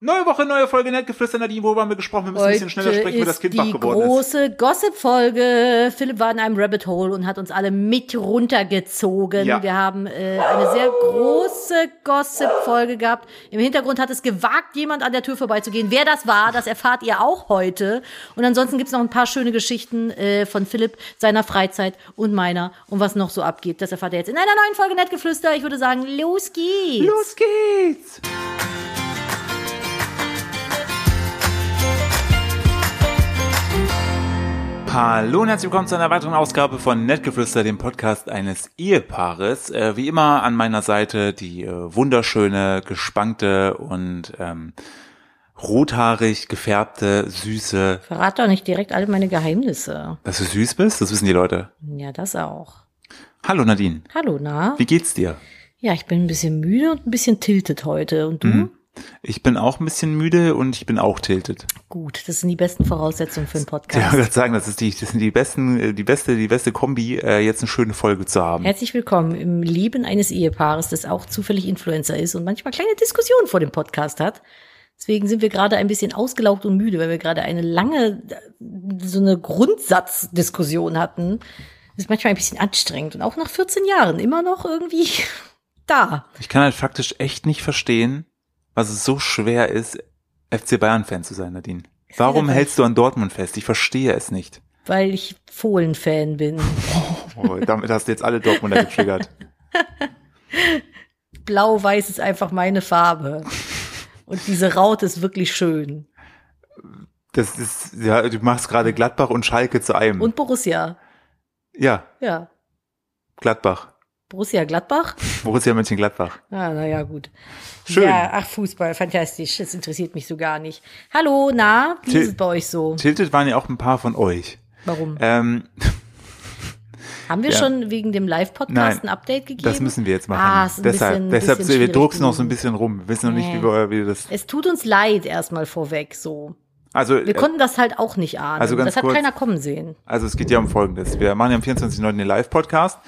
Neue Woche, neue Folge Nettgeflüster. Nadine, worüber haben wir gesprochen? Wir müssen ein bisschen schneller sprechen, weil das Kind wach geworden ist. die große Gossip-Folge. Philipp war in einem Rabbit Hole und hat uns alle mit runtergezogen. Ja. Wir haben äh, eine sehr große Gossip-Folge gehabt. Im Hintergrund hat es gewagt, jemand an der Tür vorbeizugehen. Wer das war, das erfahrt ihr auch heute. Und ansonsten gibt's noch ein paar schöne Geschichten äh, von Philipp, seiner Freizeit und meiner und was noch so abgeht. Das erfahrt ihr jetzt in einer neuen Folge Nettgeflüster. Ich würde sagen, los geht's. Los geht's. Hallo und herzlich willkommen zu einer weiteren Ausgabe von Nettgeflüster, dem Podcast eines Ehepaares. Äh, wie immer an meiner Seite die äh, wunderschöne, gespankte und ähm, rothaarig gefärbte, süße. Verrat doch nicht direkt alle meine Geheimnisse. Dass du süß bist, das wissen die Leute. Ja, das auch. Hallo Nadine. Hallo, na? Wie geht's dir? Ja, ich bin ein bisschen müde und ein bisschen tiltet heute. Und du? Mhm. Ich bin auch ein bisschen müde und ich bin auch tiltet. Gut, das sind die besten Voraussetzungen für einen Podcast. Ja, ich würde sagen, das ist die, das sind die besten, äh, die beste, die beste Kombi, äh, jetzt eine schöne Folge zu haben. Herzlich willkommen im Leben eines Ehepaares, das auch zufällig Influencer ist und manchmal kleine Diskussionen vor dem Podcast hat. Deswegen sind wir gerade ein bisschen ausgelaugt und müde, weil wir gerade eine lange, so eine Grundsatzdiskussion hatten. Das ist manchmal ein bisschen anstrengend und auch nach 14 Jahren immer noch irgendwie da. Ich kann halt faktisch echt nicht verstehen, was es so schwer ist, FC Bayern-Fan zu sein, Nadine. Warum hältst du an Dortmund fest? Ich verstehe es nicht. Weil ich Fohlen-Fan bin. Oh, damit hast du jetzt alle Dortmunder getriggert. Blau-Weiß ist einfach meine Farbe. Und diese Raute ist wirklich schön. Das ist, ja, du machst gerade Gladbach und Schalke zu einem. Und Borussia. Ja. Ja. Gladbach. Borussia Gladbach? Borussia Mönchengladbach. Ah, naja, gut. Schön. Ja, ach, Fußball, fantastisch. Das interessiert mich so gar nicht. Hallo, na, wie Til ist es bei euch so? Tilted waren ja auch ein paar von euch. Warum? Ähm, Haben wir ja. schon wegen dem Live-Podcast ein Update gegeben? Das müssen wir jetzt machen. Ah, ist ein deshalb, bisschen, deshalb, bisschen wir drucksen noch so ein bisschen rum. Wir wissen noch nicht, wie wir, wie das. Es tut uns leid erstmal vorweg, so. Also, wir äh, konnten das halt auch nicht ahnen. Also ganz das hat kurz, keiner kommen sehen. Also es geht ja um Folgendes. Wir machen ja am 24.09. den Live-Podcast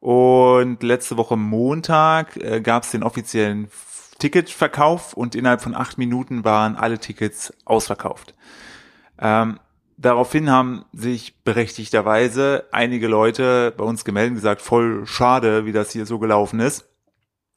und letzte Woche Montag äh, gab es den offiziellen Ticketverkauf und innerhalb von acht Minuten waren alle Tickets ausverkauft. Ähm, daraufhin haben sich berechtigterweise einige Leute bei uns gemeldet und gesagt, voll schade, wie das hier so gelaufen ist.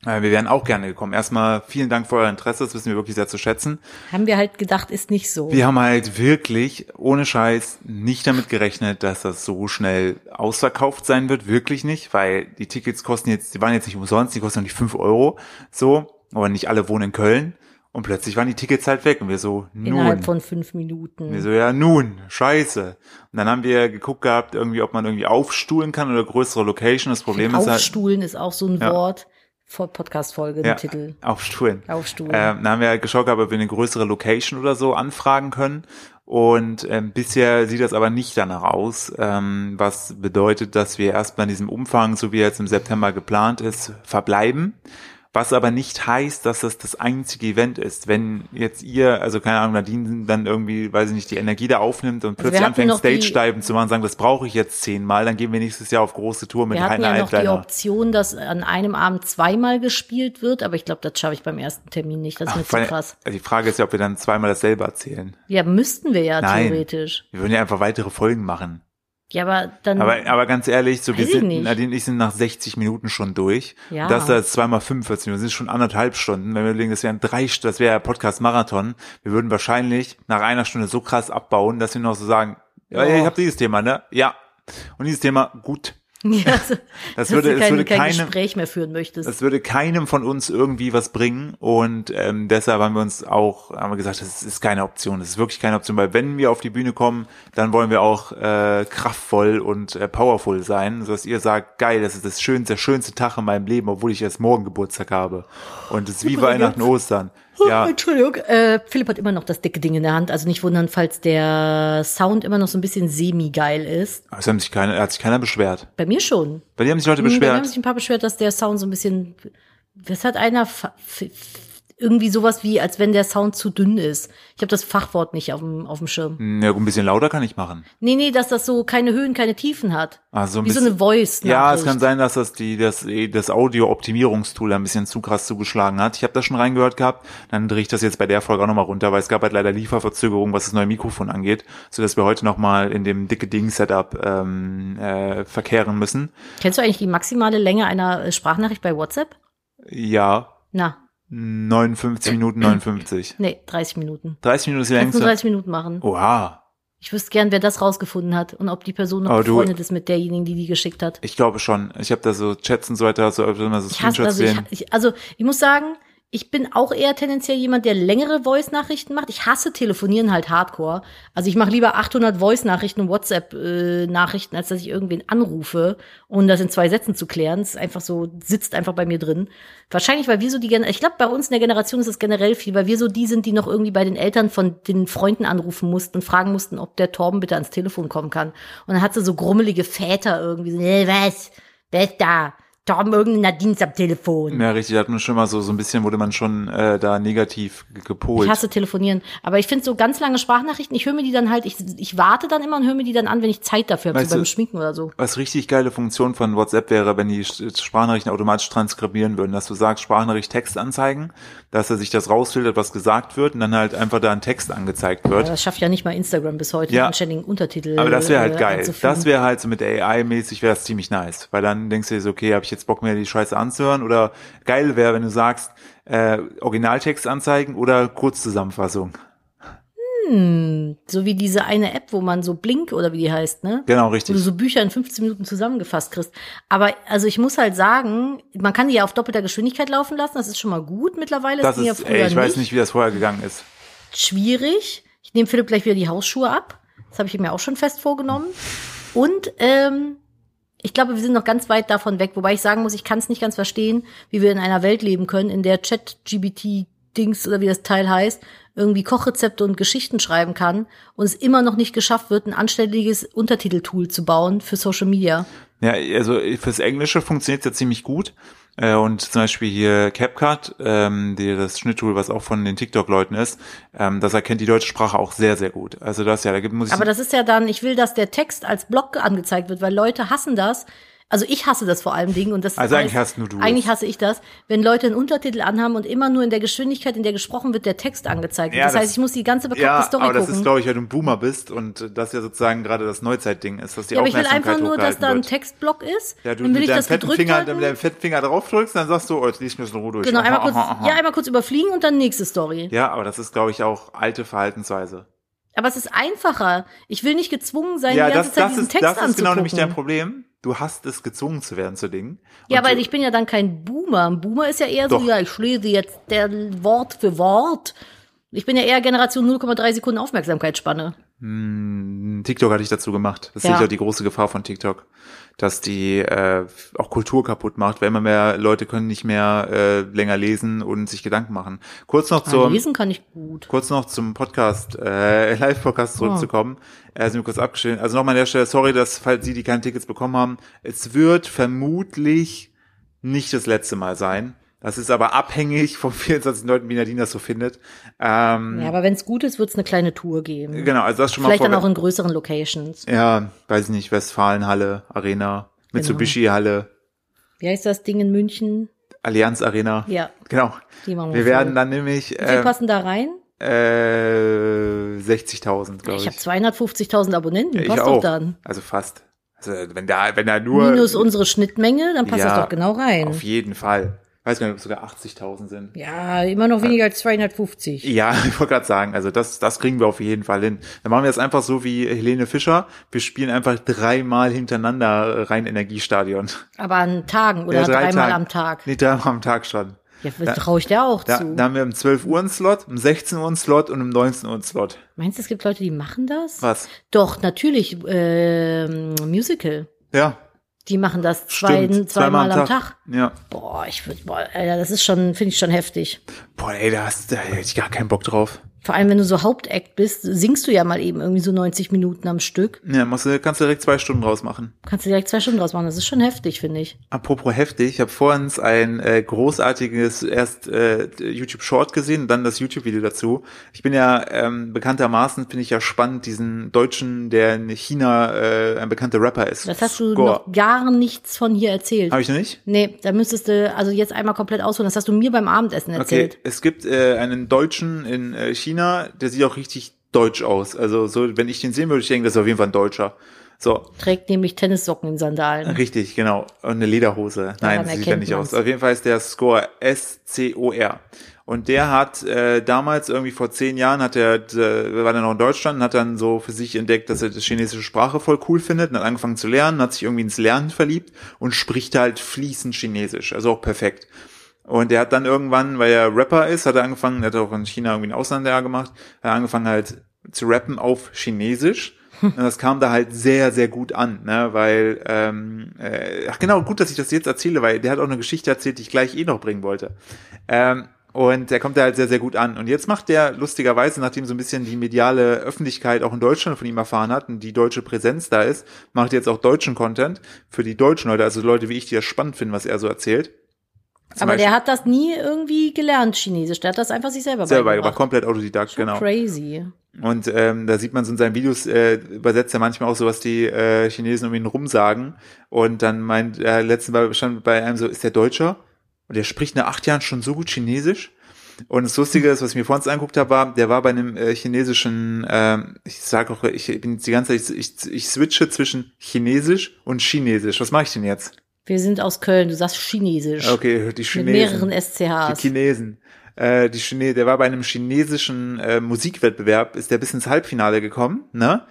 Äh, wir wären auch gerne gekommen. Erstmal vielen Dank für euer Interesse, das wissen wir wirklich sehr zu schätzen. Haben wir halt gedacht, ist nicht so. Wir haben halt wirklich, ohne Scheiß, nicht damit gerechnet, dass das so schnell ausverkauft sein wird. Wirklich nicht, weil die Tickets kosten jetzt, die waren jetzt nicht umsonst, die kosten noch nicht fünf Euro. So, aber nicht alle wohnen in Köln. Und plötzlich waren die Tickets halt weg und wir so, nun. Innerhalb von fünf Minuten. Wir so, ja, nun, scheiße. Und dann haben wir geguckt gehabt, irgendwie, ob man irgendwie aufstuhlen kann oder größere Location. Das Problem ist halt. Aufstuhlen ist auch so ein ja. Wort. Podcast-Folge, ja, Titel. Aufstuhlen. Aufstuhlen. Ähm, dann haben wir halt geschaut, ob wir eine größere Location oder so anfragen können. Und ähm, bisher sieht das aber nicht danach aus, ähm, was bedeutet, dass wir erstmal in diesem Umfang, so wie er jetzt im September geplant ist, verbleiben. Was aber nicht heißt, dass das das einzige Event ist. Wenn jetzt ihr, also keine Ahnung, Nadine dann irgendwie, weiß ich nicht, die Energie da aufnimmt und also plötzlich anfängt, Stage-Diven zu machen, sagen, das brauche ich jetzt zehnmal, dann gehen wir nächstes Jahr auf große Tour mit Wir hatten ja noch die Option, dass an einem Abend zweimal gespielt wird, aber ich glaube, das schaffe ich beim ersten Termin nicht. Das ist Ach, mir zu krass. Die Frage ist ja, ob wir dann zweimal dasselbe erzählen. Ja, müssten wir ja Nein, theoretisch. Wir würden ja einfach weitere Folgen machen. Ja, aber dann. Aber, aber ganz ehrlich, so wir sind, Nadine und ich sind nach 60 Minuten schon durch. Ja. Das da ist zweimal 45 Minuten, das ist schon anderthalb Stunden. Wenn wir überlegen, das wären drei, das wäre Podcast-Marathon. Wir würden wahrscheinlich nach einer Stunde so krass abbauen, dass wir noch so sagen, ja, ja ich habe dieses Thema, ne? Ja. Und dieses Thema, gut, Ja, also, das würde, kein, es würde kein keinem, Gespräch mehr führen möchtest. Es würde keinem von uns irgendwie was bringen und ähm, deshalb haben wir uns auch, haben wir gesagt, das ist keine Option, das ist wirklich keine Option, weil wenn wir auf die Bühne kommen, dann wollen wir auch äh, kraftvoll und äh, powerful sein, sodass ihr sagt, geil, das ist das schönste, der schönste Tag in meinem Leben, obwohl ich erst morgen Geburtstag habe und es ist wie Weihnachten, Ostern. Ja. Entschuldigung, äh, Philipp hat immer noch das dicke Ding in der Hand. Also nicht wundern, falls der Sound immer noch so ein bisschen semi-geil ist. Es haben sich keine, hat sich keiner beschwert. Bei mir schon. Bei dir haben sich Leute beschwert. Bei mir haben sich ein paar beschwert, dass der Sound so ein bisschen. Was hat einer? Irgendwie sowas wie, als wenn der Sound zu dünn ist. Ich habe das Fachwort nicht auf dem, auf dem Schirm. Ja, ein bisschen lauter kann ich machen. Nee, nee, dass das so keine Höhen, keine Tiefen hat. So ein wie so bisschen- eine voice Ja, es kann sein, dass das die das das Audio-Optimierungstool ein bisschen zu krass zugeschlagen hat. Ich habe das schon reingehört gehabt. Dann drehe ich das jetzt bei der Folge auch nochmal runter, weil es gab halt leider Lieferverzögerungen, was das neue Mikrofon angeht, so dass wir heute nochmal in dem dicke Ding-Setup ähm, äh, verkehren müssen. Kennst du eigentlich die maximale Länge einer äh, Sprachnachricht bei WhatsApp? Ja, Na, 59 Minuten 59. nee, 30 Minuten. 30 Minuten ist die längste. 30 Minuten machen. Oha. Ich wüsste gern, wer das rausgefunden hat und ob die Person noch du- befreundet ist mit derjenigen, die die geschickt hat. Ich glaube schon. Ich habe da so Chats und so weiter, so immer so Ich hasse, Screenshots also, sehen. ich, ich, also ich muss sagen, ich bin auch eher tendenziell jemand, der längere Voice-Nachrichten macht. Ich hasse Telefonieren halt hardcore. Also ich mache lieber 800 Voice-Nachrichten und WhatsApp-Nachrichten, als dass ich irgendwen anrufe, um das in zwei Sätzen zu klären. Das ist einfach so, sitzt einfach bei mir drin. Wahrscheinlich, weil wir so die, ich glaube, bei uns in der Generation ist es generell viel, weil wir so die sind, die noch irgendwie bei den Eltern von den Freunden anrufen mussten und fragen mussten, ob der Torben bitte ans Telefon kommen kann. Und dann hat sie so grummelige Väter irgendwie so, äh, was? Wer ist da? Torben, irgendeiner Dienst am Telefon. Ja, richtig, da hat man schon mal so, so ein bisschen, wurde man schon äh, da negativ ge- gepolt. Ich hasse telefonieren. Aber ich finde so ganz lange Sprachnachrichten, ich höre mir die dann halt, ich, ich warte dann immer und höre mir die dann an, wenn ich Zeit dafür habe, so beim Schminken oder so. Was richtig geile Funktion von WhatsApp wäre, wenn die Sprachnachrichten automatisch transkribieren würden, dass du sagst, Sprachnachricht Text anzeigen, dass er sich das rausfiltert, was gesagt wird und dann halt einfach da ein Text angezeigt wird. das schafft ja nicht mal Instagram bis heute, Ja. einen ständigen Untertitel. Aber das wäre halt äh, geil. Das wäre halt so mit AI-mäßig, wäre das ziemlich nice. Weil dann denkst du dir so, okay, habe ich jetzt Bock mir die Scheiße anzuhören? Oder geil wäre, wenn du sagst, äh, Originaltext anzeigen oder Kurzzusammenfassung. So wie diese eine App, wo man so Blink oder wie die heißt, ne? Genau, Wo du richtig. so Bücher in 15 Minuten zusammengefasst kriegst. Aber also ich muss halt sagen, man kann die ja auf doppelter Geschwindigkeit laufen lassen, das ist schon mal gut mittlerweile. Das ja ist, früher ey, ich weiß nicht, wie das vorher gegangen ist. schwierig. Ich nehme Philipp gleich wieder die Hausschuhe ab. Das habe ich mir auch schon fest vorgenommen. Und ähm, ich glaube, wir sind noch ganz weit davon weg, wobei ich sagen muss, ich kann es nicht ganz verstehen, wie wir in einer Welt leben können, in der Chat-GBT-Dings oder wie das Teil heißt, irgendwie Kochrezepte und Geschichten schreiben kann und es immer noch nicht geschafft wird, ein anständiges Untertiteltool zu bauen für Social Media. Ja, also fürs Englische funktioniert ja ziemlich gut. Äh, Und zum Beispiel hier CapCut, ähm, die, das Schnitttool, was auch von den TikTok-Leuten ist, ähm, das erkennt die deutsche Sprache auch sehr, sehr gut. Also das ja, da gibt, muss ich Aber das ist ja dann, ich will, dass der Text als Block angezeigt wird, weil Leute hassen das. Also ich hasse das vor allem Dingen und das Also eigentlich hast nur du Eigentlich hasse ich das, wenn Leute einen Untertitel anhaben und immer nur in der Geschwindigkeit, in der gesprochen wird, der Text angezeigt wird. Ja, das, das- heißt, ich muss die ganze bekloppte ja, Story aber das gucken. ist, glaube ich, weil du ein Boomer bist und das ja sozusagen gerade das Neuzeitding ist, dass die ja, aber ich will Aufmerksamkeit einfach nur, dass da ein. Textblock ist. Ja, du dann will mit deinem das fetten Finger, mit deinem fetten Finger drauf drückst, dann sagst du, oh, jetzt liest mir das in Ruhe durch. Genau, einmal kurz, Aha, aha. ja, einmal kurz überfliegen und dann nächste Story. Ja, aber das ist, glaube ich, auch alte Verhaltensweise. Aber es ist einfacher. Ich will nicht gezwungen sein, ja, die ganze das, Zeit das diesen ist, Text das ist genau anzugucken. nämlich dein Problem. Du hast es gezwungen zu werden zu Dingen. Ja, aber du, ich bin ja dann kein Boomer. Ein Boomer ist ja eher Doch. so, ja, ich lese jetzt der Wort für Wort. Ich bin ja eher Generation 0,3 Sekunden Aufmerksamkeitsspanne. Hm, TikTok hatte ich dazu gemacht. Das Ja. ich auch die große Gefahr von TikTok, dass die äh, auch Kultur kaputt macht, weil immer mehr Leute können nicht mehr äh, länger lesen und sich Gedanken machen. Kurz noch Ah, zur lesen kann ich gut. kurz noch zum Podcast, äh, Live-Podcast zurückzukommen. Äh, sind wir kurz abgestellt. Also nochmal an der Stelle, sorry, dass, falls Sie, die keine Tickets bekommen haben, es wird vermutlich nicht das letzte Mal sein. Das ist aber abhängig vom 24. Leuten, wie Nadine das so findet. Ähm, Ja, aber wenn es gut ist, wird es eine kleine Tour geben. Genau, also das schon mal Vielleicht dann auch in größeren Locations. Ja, weiß ich nicht, Westfalenhalle, Arena, Mitsubishi-Halle, Wie heißt das Ding in München? Allianz Arena. Ja, Genau. die machen wir Wir voll. werden dann nämlich Wie viel äh, passen da rein? äh, 60.000, glaube Ich ich. habe 250.000 Abonnenten. ich passt auch. doch dann. Also fast. Also wenn da, wenn da nur Minus unsere Schnittmenge, dann passt Ja, das doch genau rein. auf jeden Fall. Weiß gar nicht, ob es sogar 80.000 sind. Ja, immer noch weniger als 250. Ja, ich wollte gerade sagen, also das, das kriegen wir auf jeden Fall hin. Dann machen wir das einfach so wie Helene Fischer. Wir spielen einfach dreimal hintereinander rein Energiestadion. Aber an Tagen oder Ja, drei dreimal Tage. am Tag. Nee, dreimal am Tag schon. Ja, traue ich dir auch Da, zu. da haben wir um 12 Uhr einen Slot, um 16 Uhr einen Slot und um 19 Uhr einen Slot. Meinst du, es gibt Leute, die machen das? Was? Doch, natürlich. Ähm, Musical. Ja, Die machen das zwei, stimmt. zweimal am Tag. Ja. Boah, ich würde, boah, Alter, das ist schon, finde ich schon heftig. Boah, ey, da, hast, da hätte ich gar keinen Bock drauf. Vor allem, wenn du so Hauptakt bist, singst du ja mal eben irgendwie so 90 Minuten am Stück. Ja, musst du, kannst du direkt zwei Stunden draus machen. Kannst du direkt zwei Stunden draus machen. Das ist schon heftig, finde ich. Apropos heftig, ich habe vorhin ein äh, großartiges erst äh, YouTube Short gesehen und dann das YouTube-Video dazu. Ich bin ja ähm, bekanntermaßen, finde ich ja spannend, diesen Deutschen, der in China äh, ein bekannter Rapper ist. Das hast du Score. noch gar nichts von hier erzählt. Habe ich noch nicht? Nee, da müsstest du also jetzt einmal komplett ausholen. Das hast du mir beim Abendessen erzählt. Okay, es gibt äh, einen Deutschen in äh, China, China, der sieht auch richtig deutsch aus. Also so, wenn ich den sehen würde, ich denke, das ist auf jeden Fall ein Deutscher. So. Trägt nämlich Tennissocken in Sandalen. Richtig, genau. Und eine Lederhose. Nein, das sieht ja nicht man's. aus. Auf jeden Fall ist der Score S-C-O-R. Und der hat äh, damals irgendwie vor zehn Jahren hat er, äh, war dann noch in Deutschland und hat dann so für sich entdeckt, dass er die chinesische Sprache voll cool findet und hat angefangen zu lernen, hat sich irgendwie ins Lernen verliebt und spricht halt fließend Chinesisch, also auch perfekt. Und der hat dann irgendwann, weil er Rapper ist, hat er angefangen, der hat auch in China irgendwie ein Auslandsjahr gemacht, hat er angefangen halt zu rappen auf Chinesisch. Und das kam da halt sehr, sehr gut an, ne? Weil, ähm, äh, ach genau, gut, dass ich das jetzt erzähle, weil der hat auch eine Geschichte erzählt, die ich gleich eh noch bringen wollte. Ähm, und der kommt da halt sehr, sehr gut an. Und jetzt macht der lustigerweise, nachdem so ein bisschen die mediale Öffentlichkeit auch in Deutschland von ihm erfahren hat und die deutsche Präsenz da ist, macht jetzt auch deutschen Content für die deutschen Leute, also Leute wie ich, die das spannend finden, was er so erzählt. Zum aber Beispiel, der hat das nie irgendwie gelernt, Chinesisch. Der hat das einfach sich selber selber beigebracht. komplett Autodidakt, Schon genau. Crazy. Und ähm, da sieht man so in seinen Videos, äh, übersetzt er manchmal auch so, was die äh, Chinesen um ihn rumsagen. Und dann meint er, äh, letzten Mal stand bei einem so, ist der Deutscher? Und der spricht nach acht Jahren schon so gut Chinesisch. Und das Lustige ist, was ich mir vorhin angeguckt habe, war, der war bei einem äh, chinesischen, äh, ich sage auch, ich bin jetzt die ganze Zeit, ich, ich, ich switche zwischen Chinesisch und Chinesisch. Was mache ich denn jetzt? Wir sind aus Köln, du sagst Chinesisch. Okay, die Chinesen. Mit mehreren SCHs. Die Chinesen. Äh, die Chine der war bei einem chinesischen äh, Musikwettbewerb, ist der bis ins Halbfinale gekommen, ne?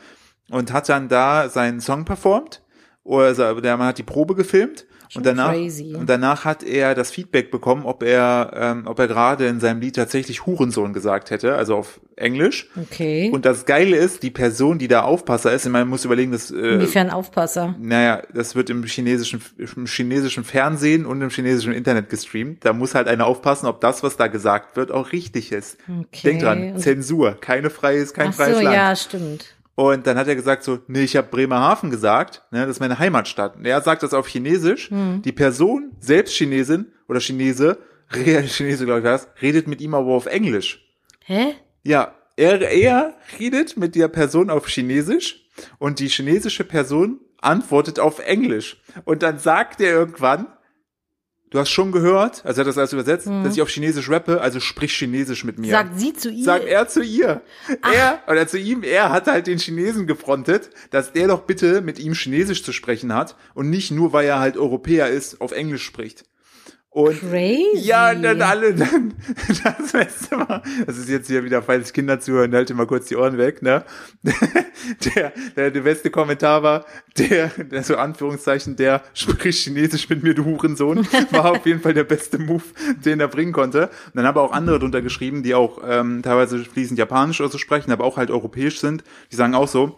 Und hat dann da seinen Song performt. Oder der man hat die Probe gefilmt und danach, crazy. und danach hat er das Feedback bekommen, ob er, ähm, ob er gerade in seinem Lied tatsächlich Hurensohn gesagt hätte, also auf Englisch. Okay. Und das Geile ist, die Person, die da Aufpasser ist, man muss überlegen, dass, äh, Inwiefern Aufpasser? Naja, das wird im chinesischen, im chinesischen Fernsehen und im chinesischen Internet gestreamt. Da muss halt einer aufpassen, ob das, was da gesagt wird, auch richtig ist. Okay. Denk dran, Zensur, keine freies, kein Ach freies so, Land. ja, stimmt. Und dann hat er gesagt so, nee, ich habe Bremerhaven gesagt, ne, das ist meine Heimatstadt. Und er sagt das auf Chinesisch. Hm. Die Person, selbst Chinesin oder Chinese, Chinese glaube ich was, redet mit ihm aber auf Englisch. Hä? Ja, er, er redet mit der Person auf Chinesisch und die chinesische Person antwortet auf Englisch. Und dann sagt er irgendwann, Du hast schon gehört, also er hat das alles übersetzt, mhm. dass ich auf Chinesisch rappe, also sprich Chinesisch mit mir. Sagt sie zu ihr? Sagt er zu ihr. Ach. Er, oder zu ihm, er hat halt den Chinesen gefrontet, dass der doch bitte mit ihm Chinesisch zu sprechen hat und nicht nur, weil er halt Europäer ist, auf Englisch spricht. Und Crazy. ja, und dann alle, dann, das Beste war, das ist jetzt hier wieder, falls Kinder zuhören, halte mal kurz die Ohren weg, ne? Der, der, der beste Kommentar war, der, der so Anführungszeichen, der spricht Chinesisch mit mir, du Hurensohn, war auf jeden Fall der beste Move, den er bringen konnte. Und dann haben auch andere drunter geschrieben, die auch ähm, teilweise fließend Japanisch oder so sprechen, aber auch halt europäisch sind, die sagen auch so,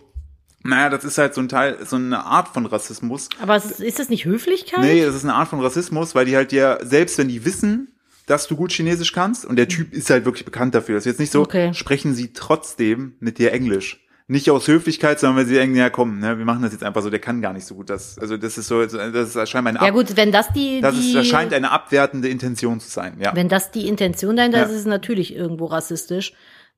naja, das ist halt so ein Teil, so eine Art von Rassismus. Aber ist das nicht Höflichkeit? Nee, das ist eine Art von Rassismus, weil die halt dir, selbst wenn die wissen, dass du gut Chinesisch kannst, und der Typ ist halt wirklich bekannt dafür, das ist jetzt nicht so, okay. sprechen sie trotzdem mit dir Englisch. Nicht aus Höflichkeit, sondern weil sie irgendwie, ja komm, ne, wir machen das jetzt einfach so, der kann gar nicht so gut. Das, also das ist so, das ist scheinbar eine Ja gut, wenn das die, das ist, das scheint eine abwertende Intention zu sein, ja. Wenn das die Intention dahinter ja. ist, ist es natürlich irgendwo rassistisch.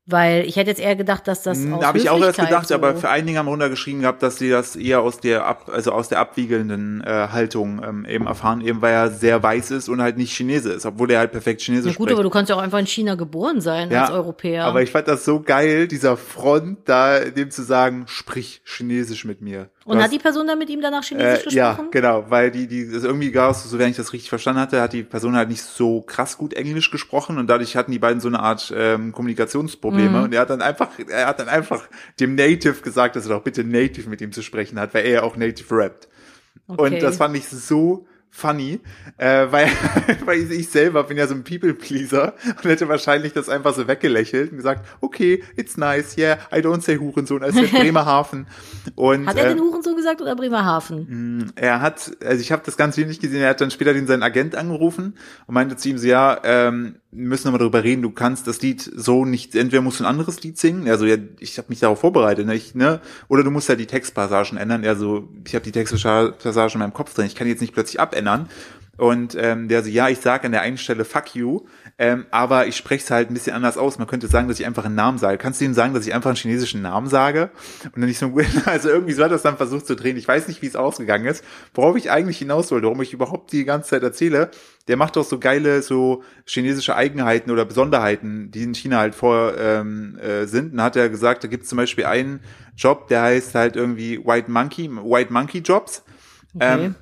Weil ich hätte jetzt eher gedacht, dass das aus Habe ich auch erst gedacht, so aber für einige haben runtergeschrieben gehabt, dass sie das eher aus der ab, also aus der abwiegelnden äh, Haltung ähm, eben erfahren, eben weil er sehr weiß ist und halt nicht Chinese ist, obwohl er halt perfekt Chinesisch ja, gut, spricht. aber du kannst ja auch einfach in China geboren sein ja, als Europäer. Aber ich fand das so geil, dieser Front da, dem zu sagen, sprich Chinesisch mit mir. Und hast, hat die Person dann mit ihm danach Chinesisch äh, gesprochen? Ja, genau, weil die, die, das irgendwie gar so, wenn ich das richtig verstanden hatte, hat die Person halt nicht so krass gut Englisch gesprochen und dadurch hatten die beiden so eine Art ähm, Kommunikationsprobleme. Mhm. Und er hat dann einfach, er hat dann einfach dem Native gesagt, dass er doch bitte Native mit ihm zu sprechen hat, weil er ja auch Native rappt. Okay. Und das fand ich so funny, äh, weil, weil ich selber bin ja so ein People-Pleaser und hätte wahrscheinlich das einfach so weggelächelt und gesagt, okay, it's nice, yeah, I don't say Hurensohn, als wäre Bremerhaven. Und, hat er den äh, Hurensohn gesagt oder Bremerhaven? Mm, er hat, also ich habe das ganz wenig gesehen, er hat dann später den seinen Agent angerufen und meinte zu ihm so, ja, ähm, wir müssen nochmal darüber reden, du kannst das Lied so nicht, entweder musst du ein anderes Lied singen, also ja, ich habe mich darauf vorbereitet, ne, ich, ne, oder du musst halt die Textpassagen ändern, also ich habe die Textpassagen in meinem Kopf drin, ich kann jetzt nicht plötzlich abändern. Und ähm, der so, ja, ich sage an der einen Stelle fuck you, ähm, aber ich spreche es halt ein bisschen anders aus. Man könnte sagen, dass ich einfach einen Namen sage. Kannst du ihm sagen, dass ich einfach einen chinesischen Namen sage? Und dann nicht so, also irgendwie so hat das dann versucht zu drehen. Ich weiß nicht, wie es ausgegangen ist. Worauf ich eigentlich hinaus wollte, warum ich überhaupt die ganze Zeit erzähle, der macht doch so geile, so chinesische Eigenheiten oder Besonderheiten, die in China halt vor ähm, äh, sind. Und hat er gesagt, da gibt es zum Beispiel einen Job, der heißt halt irgendwie White Monkey, White Monkey Jobs. Okay. Ähm,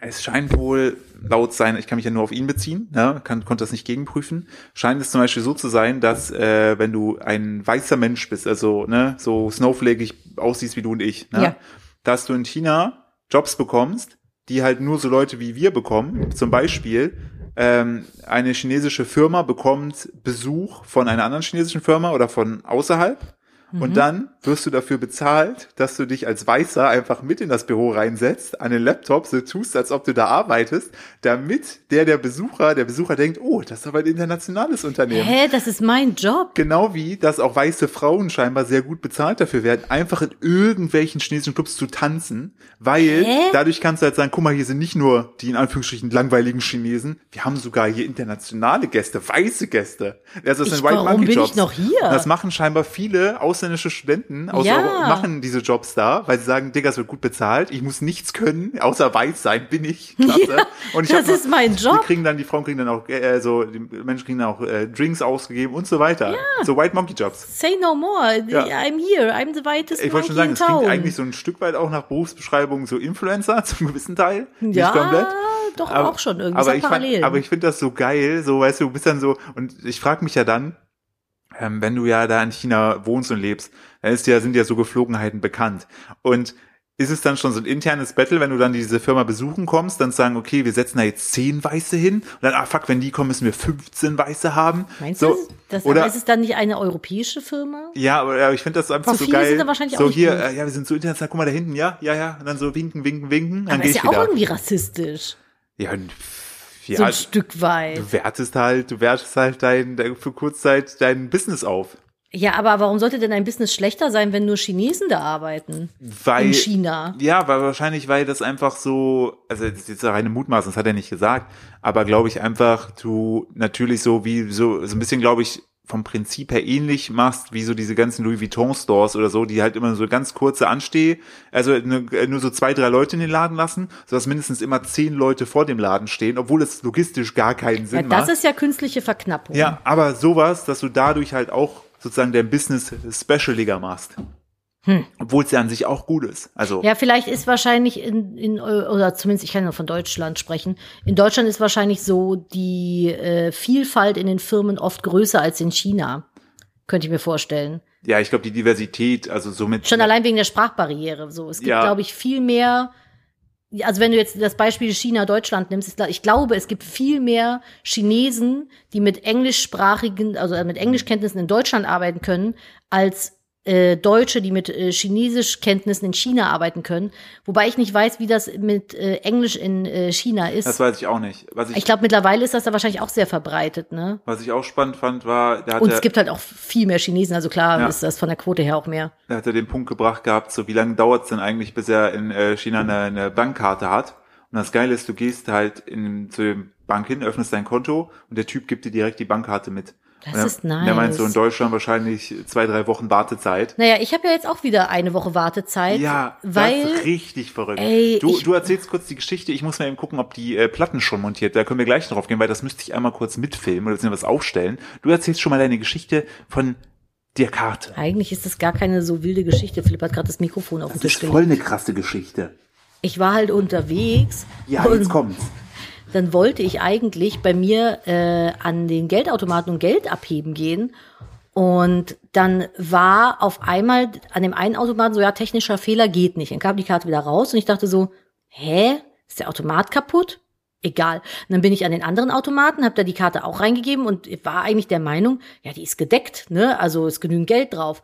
es scheint wohl laut sein, ich kann mich ja nur auf ihn beziehen, ne, kann, konnte das nicht gegenprüfen, scheint es zum Beispiel so zu sein, dass äh, wenn du ein weißer Mensch bist, also ne, so snowflakig aussiehst wie du und ich, ne, ja. dass du in China Jobs bekommst, die halt nur so Leute wie wir bekommen. Zum Beispiel ähm, eine chinesische Firma bekommt Besuch von einer anderen chinesischen Firma oder von außerhalb und mhm. dann wirst du dafür bezahlt, dass du dich als Weißer einfach mit in das Büro reinsetzt, an den Laptop, so tust, als ob du da arbeitest, damit der, der Besucher, der Besucher denkt, oh, das ist aber ein internationales Unternehmen. Hä, das ist mein Job. Genau wie, dass auch weiße Frauen scheinbar sehr gut bezahlt dafür werden, einfach in irgendwelchen chinesischen Clubs zu tanzen, weil Hä? dadurch kannst du halt sagen, guck mal, hier sind nicht nur die in Anführungsstrichen langweiligen Chinesen, wir haben sogar hier internationale Gäste, weiße Gäste. Das ist ein White Monkey bin Jobs. Ich noch hier? Das machen scheinbar viele aus ausländische Studenten aus ja. Euro machen diese Jobs da, weil sie sagen, Digga, es wird gut bezahlt. Ich muss nichts können, außer weiß sein, bin ich. Klasse. Ja, und ich das noch, ist mein Job. Die kriegen dann, die Frauen kriegen dann auch, äh, so, die Menschen kriegen dann auch äh, Drinks ausgegeben und so weiter. Ja. So White Monkey Jobs. Say no more. Ja. I'm here. I'm the whitest Ich wollte schon sagen, es klingt eigentlich so ein Stück weit auch nach Berufsbeschreibung so Influencer zum gewissen Teil. Ja. Nicht komplett doch aber, auch schon irgendwie. Aber ich, fand, aber ich finde das so geil, so weißt du, du bist dann so, und ich frage mich ja dann, ähm, wenn du ja da in China wohnst und lebst, dann ist ja, sind ja so Geflogenheiten bekannt. Und ist es dann schon so ein internes Battle, wenn du dann diese Firma besuchen kommst, dann sagen, okay, wir setzen da jetzt zehn Weiße hin und dann, ah fuck, wenn die kommen, müssen wir 15 Weiße haben. Meinst so, du, das, oder, ist es dann nicht eine europäische Firma? Ja, aber ich finde das einfach so, so geil. Sind da wahrscheinlich so auch hier, äh, ja, wir sind so international, guck mal da hinten, ja, ja, ja, und dann so winken, winken, winken, dann aber ist ja wieder. auch irgendwie rassistisch. Ja, ja, so ein Stück weit. Du wertest halt, du wertest halt dein, für Kurzzeit dein Business auf. Ja, aber warum sollte denn ein Business schlechter sein, wenn nur Chinesen da arbeiten? Weil, in China. Ja, weil wahrscheinlich, weil das einfach so, also das ist jetzt reine Mutmaßung, das hat er nicht gesagt, aber glaube ich einfach, du natürlich so wie so, so ein bisschen, glaube ich, vom Prinzip her ähnlich machst, wie so diese ganzen Louis Vuitton Stores oder so, die halt immer so ganz kurze Ansteh, also nur so zwei, drei Leute in den Laden lassen, sodass mindestens immer zehn Leute vor dem Laden stehen, obwohl es logistisch gar keinen Sinn ja, das macht. Das ist ja künstliche Verknappung. Ja, aber sowas, dass du dadurch halt auch sozusagen dein Business specialiger machst. Hm. Obwohl es ja an sich auch gut ist. Also ja, vielleicht ist wahrscheinlich in, in oder zumindest ich kann nur von Deutschland sprechen. In Deutschland ist wahrscheinlich so die äh, Vielfalt in den Firmen oft größer als in China. Könnte ich mir vorstellen. Ja, ich glaube die Diversität, also somit schon allein wegen der Sprachbarriere. So, es gibt, ja. glaube ich, viel mehr. Also wenn du jetzt das Beispiel China Deutschland nimmst, ich glaube, es gibt viel mehr Chinesen, die mit englischsprachigen, also mit Englischkenntnissen in Deutschland arbeiten können, als äh, Deutsche, die mit äh, Chinesischkenntnissen in China arbeiten können. Wobei ich nicht weiß, wie das mit äh, Englisch in äh, China ist. Das weiß ich auch nicht. Was ich ich glaube, mittlerweile ist das da wahrscheinlich auch sehr verbreitet. Ne? Was ich auch spannend fand, war... Der Und es gibt halt auch viel mehr Chinesen. Also klar ja. ist das von der Quote her auch mehr. Da hat er den Punkt gebracht gehabt, so wie lange dauert es denn eigentlich, bis er in äh, China eine, eine Bankkarte hat. Und das Geile ist, du gehst halt in, zu dem Bank hin, öffnest dein Konto und der Typ gibt dir direkt die Bankkarte mit. Das ist nice. Der meint so in Deutschland wahrscheinlich zwei, drei Wochen Wartezeit. Naja, ich habe ja jetzt auch wieder eine Woche Wartezeit. Ja, weil, das ist richtig verrückt. Ey, du, du erzählst kurz die Geschichte. Ich muss mal eben gucken, ob die äh, Platten schon montiert. Da können wir gleich drauf gehen, weil das müsste ich einmal kurz mitfilmen oder was aufstellen. Du erzählst schon mal deine Geschichte von der Karte. Eigentlich ist das gar keine so wilde Geschichte. Philipp hat gerade das Mikrofon auf den Tisch gelegt. Das ist voll eine krasse Geschichte. Ich war halt unterwegs. Ja, jetzt kommt's dann wollte ich eigentlich bei mir äh, an den Geldautomaten und Geld abheben gehen. Und dann war auf einmal an dem einen Automaten so, ja, technischer Fehler geht nicht. Dann kam die Karte wieder raus und ich dachte so, hä, ist der Automat kaputt? Egal. Und dann bin ich an den anderen Automaten, habe da die Karte auch reingegeben und war eigentlich der Meinung, ja, die ist gedeckt, ne? Also ist genügend Geld drauf.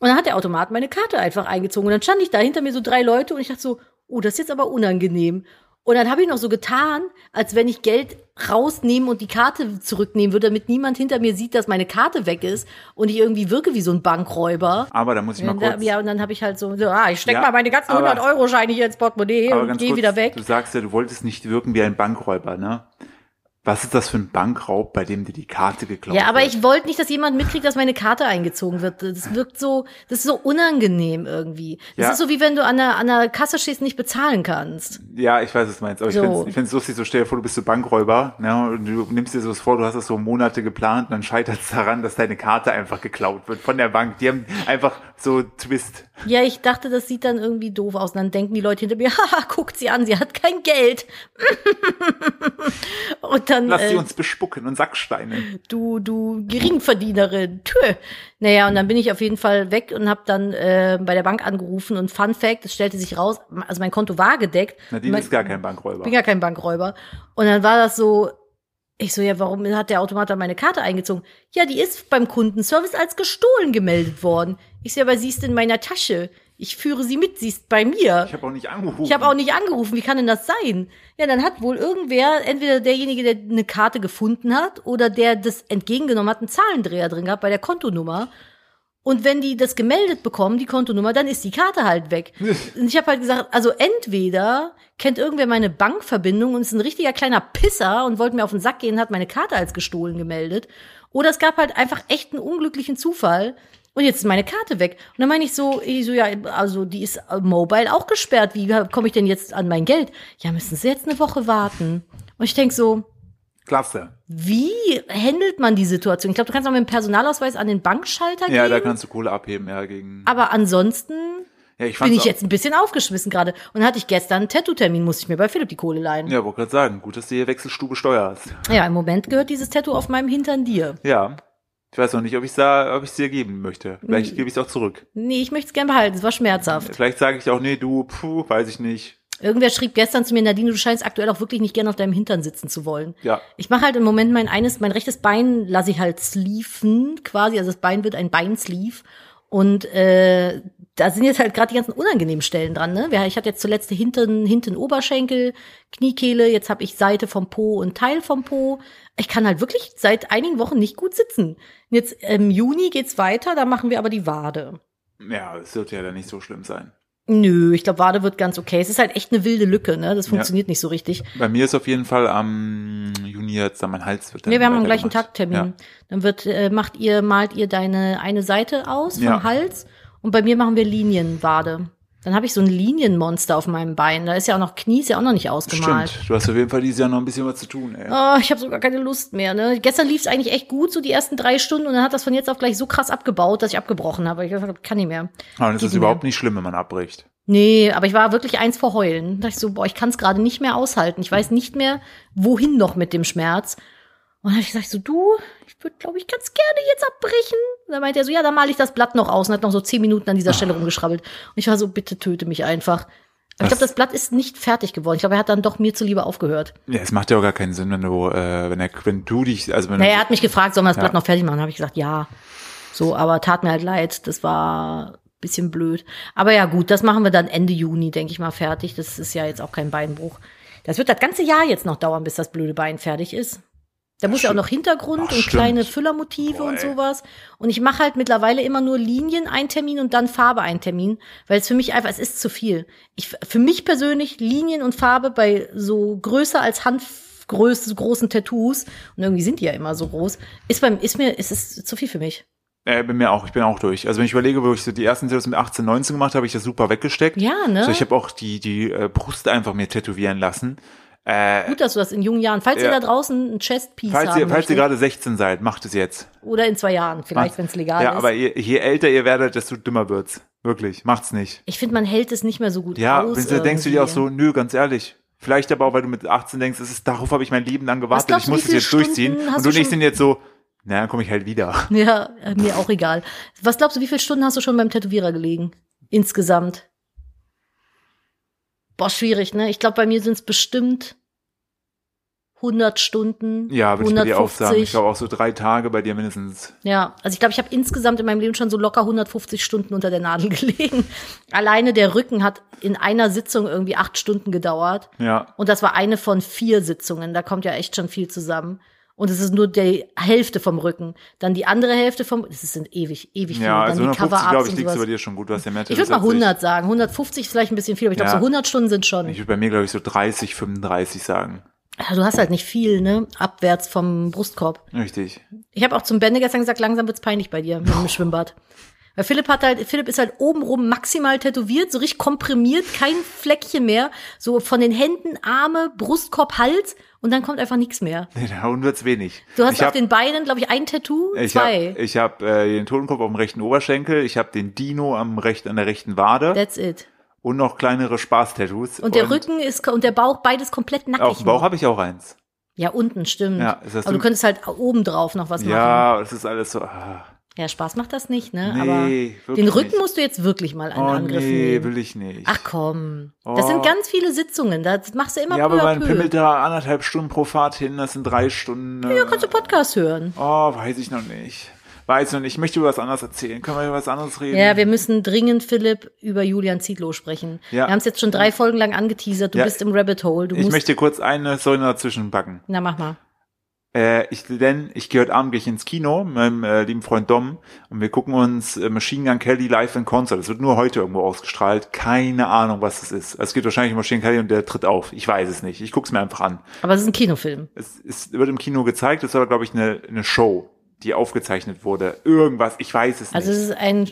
Und dann hat der Automat meine Karte einfach eingezogen und dann stand ich da hinter mir so drei Leute und ich dachte so, oh, das ist jetzt aber unangenehm. Und dann habe ich noch so getan, als wenn ich Geld rausnehmen und die Karte zurücknehmen würde, damit niemand hinter mir sieht, dass meine Karte weg ist und ich irgendwie wirke wie so ein Bankräuber. Aber da muss ich mal kurz. Ja, und dann habe ich halt so, so ah, ich steck ja, mal meine ganzen 100 Euro Scheine hier ins Portemonnaie und gehe wieder weg. Du sagst ja, du wolltest nicht wirken wie ein Bankräuber, ne? Was ist das für ein Bankraub, bei dem dir die Karte geklaut wird? Ja, aber wird? ich wollte nicht, dass jemand mitkriegt, dass meine Karte eingezogen wird. Das wirkt so, das ist so unangenehm irgendwie. Das ja. ist so wie wenn du an der, an der Kasse stehst und nicht bezahlen kannst. Ja, ich weiß, was du meinst. Aber so. ich finde es lustig, so stell dir vor, du bist so Bankräuber, ne, und du nimmst dir so was vor, du hast das so Monate geplant und dann scheitert es daran, dass deine Karte einfach geklaut wird von der Bank. Die haben einfach so Twist. Ja, ich dachte, das sieht dann irgendwie doof aus. Und dann denken die Leute hinter mir, haha, guckt sie an, sie hat kein Geld. und dann. Lass äh, sie uns bespucken und Sacksteine. Du, du Geringverdienerin. Tö. Naja, und dann bin ich auf jeden Fall weg und habe dann äh, bei der Bank angerufen und Fun Fact, es stellte sich raus, also mein Konto war gedeckt. Nadine mein, ist gar kein Bankräuber. Bin gar kein Bankräuber. Und dann war das so, ich so, ja, warum hat der Automat dann meine Karte eingezogen? Ja, die ist beim Kundenservice als gestohlen gemeldet worden. Ich so, aber sie ist in meiner Tasche. Ich führe sie mit, sie ist bei mir. Ich habe auch nicht angerufen. Ich habe auch nicht angerufen. Wie kann denn das sein? Ja, dann hat wohl irgendwer, entweder derjenige, der eine Karte gefunden hat oder der das entgegengenommen hat, einen Zahlendreher drin gehabt bei der Kontonummer. Und wenn die das gemeldet bekommen, die Kontonummer, dann ist die Karte halt weg. und ich habe halt gesagt, also entweder kennt irgendwer meine Bankverbindung und ist ein richtiger kleiner Pisser und wollte mir auf den Sack gehen, hat meine Karte als gestohlen gemeldet. Oder es gab halt einfach echt einen unglücklichen Zufall, und jetzt ist meine Karte weg. Und dann meine ich so, ich so, ja, also die ist äh, mobile auch gesperrt. Wie komme ich denn jetzt an mein Geld? Ja, müssen Sie jetzt eine Woche warten. Und ich denk so, Klasse. Wie handelt man die Situation? Ich glaube, du kannst auch mit dem Personalausweis an den Bankschalter gehen. Ja, da kannst du Kohle abheben, ja, gegen. Aber ansonsten ja, ich bin ich jetzt ein bisschen aufgeschmissen gerade. Und hatte ich gestern einen Tattoo-Termin, musste ich mir bei Philipp die Kohle leihen. Ja, wollte gerade sagen, gut, dass du hier Wechselstube steuerst. Ja, im Moment gehört dieses Tattoo auf meinem Hintern dir. Ja. Ich weiß noch nicht, ob ich da, ob ich es dir geben möchte. Vielleicht gebe ich es auch zurück. Nee, ich möchte es gerne behalten. Es war schmerzhaft. Vielleicht sage ich auch, nee, du, puh, weiß ich nicht. Irgendwer schrieb gestern zu mir, Nadine, du scheinst aktuell auch wirklich nicht gerne auf deinem Hintern sitzen zu wollen. Ja. Ich mache halt im Moment mein eines, mein rechtes Bein lasse ich halt sleeven, quasi. Also das Bein wird ein Beinsleeve. Und äh, da sind jetzt halt gerade die ganzen unangenehmen Stellen dran. Ne? Ich hatte jetzt zuletzt hinten, hinten Oberschenkel, Kniekehle, jetzt habe ich Seite vom Po und Teil vom Po. Ich kann halt wirklich seit einigen Wochen nicht gut sitzen. Jetzt im Juni geht's weiter, da machen wir aber die Wade. Ja, es wird ja dann nicht so schlimm sein. Nö, ich glaube, Wade wird ganz okay. Es ist halt echt eine wilde Lücke, ne? Das funktioniert ja. nicht so richtig. Bei mir ist auf jeden Fall am Juni jetzt dann mein Hals wird. Nee, wir haben am gleichen Tag Termin. Ja. Dann wird, äh, macht ihr, malt ihr deine eine Seite aus vom ja. Hals und bei mir machen wir Linienwade. Dann habe ich so ein Linienmonster auf meinem Bein. Da ist ja auch noch Knie, ist ja auch noch nicht ausgemalt. Stimmt. Du hast auf jeden Fall dieses Jahr noch ein bisschen was zu tun. Ey. Oh, ich habe sogar keine Lust mehr. Ne? Gestern lief es eigentlich echt gut, so die ersten drei Stunden, und dann hat das von jetzt auf gleich so krass abgebaut, dass ich abgebrochen habe. Ich dachte, kann nicht mehr. Aber das ist überhaupt nicht schlimm, wenn man abbricht. Nee, aber ich war wirklich eins vor Heulen. Da dachte ich so, boah, ich kann es gerade nicht mehr aushalten. Ich weiß nicht mehr, wohin noch mit dem Schmerz. Und dann habe ich gesagt, so du, ich würde, glaube ich, ganz gerne jetzt abbrechen. Und dann meinte er so, ja, dann male ich das Blatt noch aus und hat noch so zehn Minuten an dieser Stelle ah. rumgeschrabbelt. Und ich war so, bitte töte mich einfach. Aber ich glaube, das Blatt ist nicht fertig geworden. Ich glaube, er hat dann doch mir zuliebe aufgehört. Ja, es macht ja auch gar keinen Sinn, wenn du, äh, wenn er, wenn du dich, also wenn naja, er hat mich gefragt, soll man das ja. Blatt noch fertig machen? Dann habe ich gesagt, ja. So, aber tat mir halt leid. Das war bisschen blöd. Aber ja, gut, das machen wir dann Ende Juni, denke ich mal, fertig. Das ist ja jetzt auch kein Beinbruch. Das wird das ganze Jahr jetzt noch dauern, bis das blöde Bein fertig ist. Da muss ja auch noch Hintergrund Ach, und stimmt. kleine Füllermotive Boah, und sowas. Und ich mache halt mittlerweile immer nur Linien ein Termin und dann Farbe ein Termin, weil es für mich einfach, es ist zu viel. Ich, für mich persönlich Linien und Farbe bei so größer als Handgröße großen Tattoos und irgendwie sind die ja immer so groß, ist beim, ist mir, ist es zu viel für mich. Äh, bei mir auch, ich bin auch durch. Also wenn ich überlege, wo ich so die ersten Tattoos mit 18, 19 gemacht habe, habe ich das super weggesteckt. Ja, ne? So, ich habe auch die, die äh, Brust einfach mir tätowieren lassen. Äh, Gut, dass du das in jungen Jahren. Falls ja. ihr da draußen ein Chestpiece falls haben ihr, Falls ihr gerade 16 seid, macht es jetzt. Oder in zwei Jahren, vielleicht, wenn es legal ja, ist. Ja, aber je, je, älter ihr werdet, desto dümmer wird's. Wirklich, macht's nicht. Ich finde, man hält es nicht mehr so gut ja, aus. Ja, denkst du dir auch so, nö, ganz ehrlich. Vielleicht aber auch, weil du mit 18 denkst, es ist, darauf habe ich mein Leben lang gewartet, ich muss es jetzt Stunden durchziehen. Und du nicht sind jetzt so, na, dann komme ich halt wieder. Ja, mir auch egal. Was glaubst du, wie viele Stunden hast du schon beim Tätowierer gelegen? Insgesamt? Boah, schwierig, ne? Ich glaube, bei mir sind es bestimmt 100 Stunden, Ja, würde ich bei dir auch sagen. 150. Ich glaube auch so drei Tage bei dir mindestens. Ja, also ich glaube, ich habe insgesamt in meinem Leben schon so locker 150 Stunden unter der Nadel gelegen. Alleine der Rücken hat in einer Sitzung irgendwie acht Stunden gedauert. Ja. Und das war eine von vier Sitzungen. Da kommt ja echt schon viel zusammen. Und es ist nur die Hälfte vom Rücken. Dann die andere Hälfte vom, das sind ewig, ewig viel. Ja, Dann also die 150, Cover-Ups glaube ich, liegst du bei dir schon gut. Du hast ja mehr Ich würde mal Tennis als 100 sagen. 150 ist vielleicht ein bisschen viel, aber ich glaube, Ja. so 100 Stunden sind schon. Ich würde bei mir, glaube ich, so 30, 35 sagen. Ja, du hast halt nicht viel, ne? Abwärts vom Brustkorb. Richtig. Ich habe auch zum Bände gestern gesagt, langsam wird's peinlich bei dir mit dem Schwimmbad. Weil Philipp hat halt, Philipp ist halt obenrum maximal tätowiert, so richtig komprimiert, kein Fleckchen mehr, so von den Händen, Arme, Brustkorb, Hals und dann kommt einfach nichts mehr. Nee, da unten wird's wenig. Du hast ich auf hab, den Beinen, glaube ich, ein Tattoo, ich zwei. Hab, ich habe äh, den Totenkopf auf dem rechten Oberschenkel, ich habe den Dino am rechten, an der rechten Wade That's it. und noch kleinere Spaß-Tattoos. Und der Rücken ist und der Bauch, beides komplett nackig. Auf dem Bauch habe ich auch eins. Ja, unten, stimmt. Ja, ist das Aber du könntest halt oben drauf noch was machen. Ja, das ist alles so. Ah. Ja, Spaß macht das nicht, ne? Nee, Aber den Rücken nicht. musst du jetzt wirklich mal einen Oh Angriff nee, nehmen. will ich nicht. Ach komm. Das Oh. sind ganz viele Sitzungen. Das machst du immer ja, aber man pimmelt da anderthalb Stunden pro Fahrt hin, das sind drei Stunden. Ja, kannst du Podcast hören. Oh, weiß ich noch nicht. Weiß noch nicht. Ich möchte über was anderes erzählen. Können wir über was anderes reden? Ja, wir müssen dringend, Philipp, über Julian Zietlow sprechen. Ja. Wir haben es jetzt schon drei Folgen lang angeteasert. Du Ja. bist im Rabbit Hole. Du ich möchte kurz eine Säule dazwischen packen. Na, mach mal. Äh, ich, denn ich gehe heute Abend gleich ins Kino mit meinem äh, lieben Freund Dom und wir gucken uns äh, Machine Gun Kelly live in Concert. Das wird nur heute irgendwo ausgestrahlt. Keine Ahnung, was das ist. Es geht wahrscheinlich um Machine Gun Kelly und der tritt auf. Ich weiß es nicht. Ich guck's mir einfach an. Aber es ist ein Kinofilm. Es, es wird im Kino gezeigt. Es aber, glaube ich, eine, eine Show, die aufgezeichnet wurde. Irgendwas. Ich weiß es Also nicht. es ist ein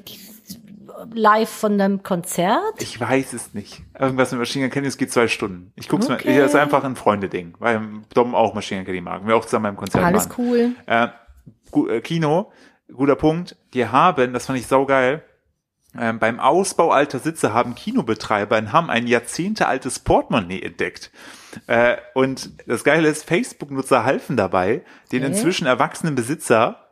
Live von einem Konzert. Ich weiß es nicht. Irgendwas mit Machine Gun Kelly, es geht zwei Stunden. Ich guck's Okay. mir, das ist einfach ein Freunde-Ding, weil Dom auch Machine Gun Kelly mag. Wir auch zusammen beim Konzert Alles waren. cool. Äh, äh, Kino, guter Punkt. Die haben, das fand ich saugeil, ähm, beim Ausbau alter Sitze haben Kinobetreiber und haben ein jahrzehntealtes Portemonnaie entdeckt. Äh, und das Geile ist, Facebook-Nutzer halfen dabei, den Okay. inzwischen erwachsenen Besitzer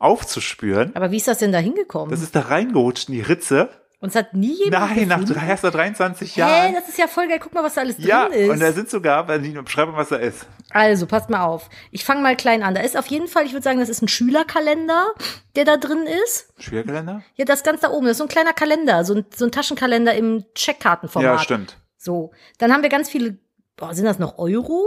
aufzuspüren. Aber wie ist das denn da hingekommen? Das ist da reingerutscht in die Ritze. Und es hat nie jemand Nein, nach gefunden? erst nach 23 Hä, Jahren. das ist ja voll geil. Guck mal, was da alles ja, drin ist. und da sind sogar, weil die Beschreibung, was da ist. Also, passt mal auf. Ich fange mal klein an. Da ist auf jeden Fall, ich würde sagen, das ist ein Schülerkalender, der da drin ist. Schwerkalender? Ja, das ganz da oben. Das ist so ein kleiner Kalender, so ein, so ein Taschenkalender im Checkkartenformat. Ja, stimmt. So. Dann haben wir ganz viele, boah, sind das noch Euro?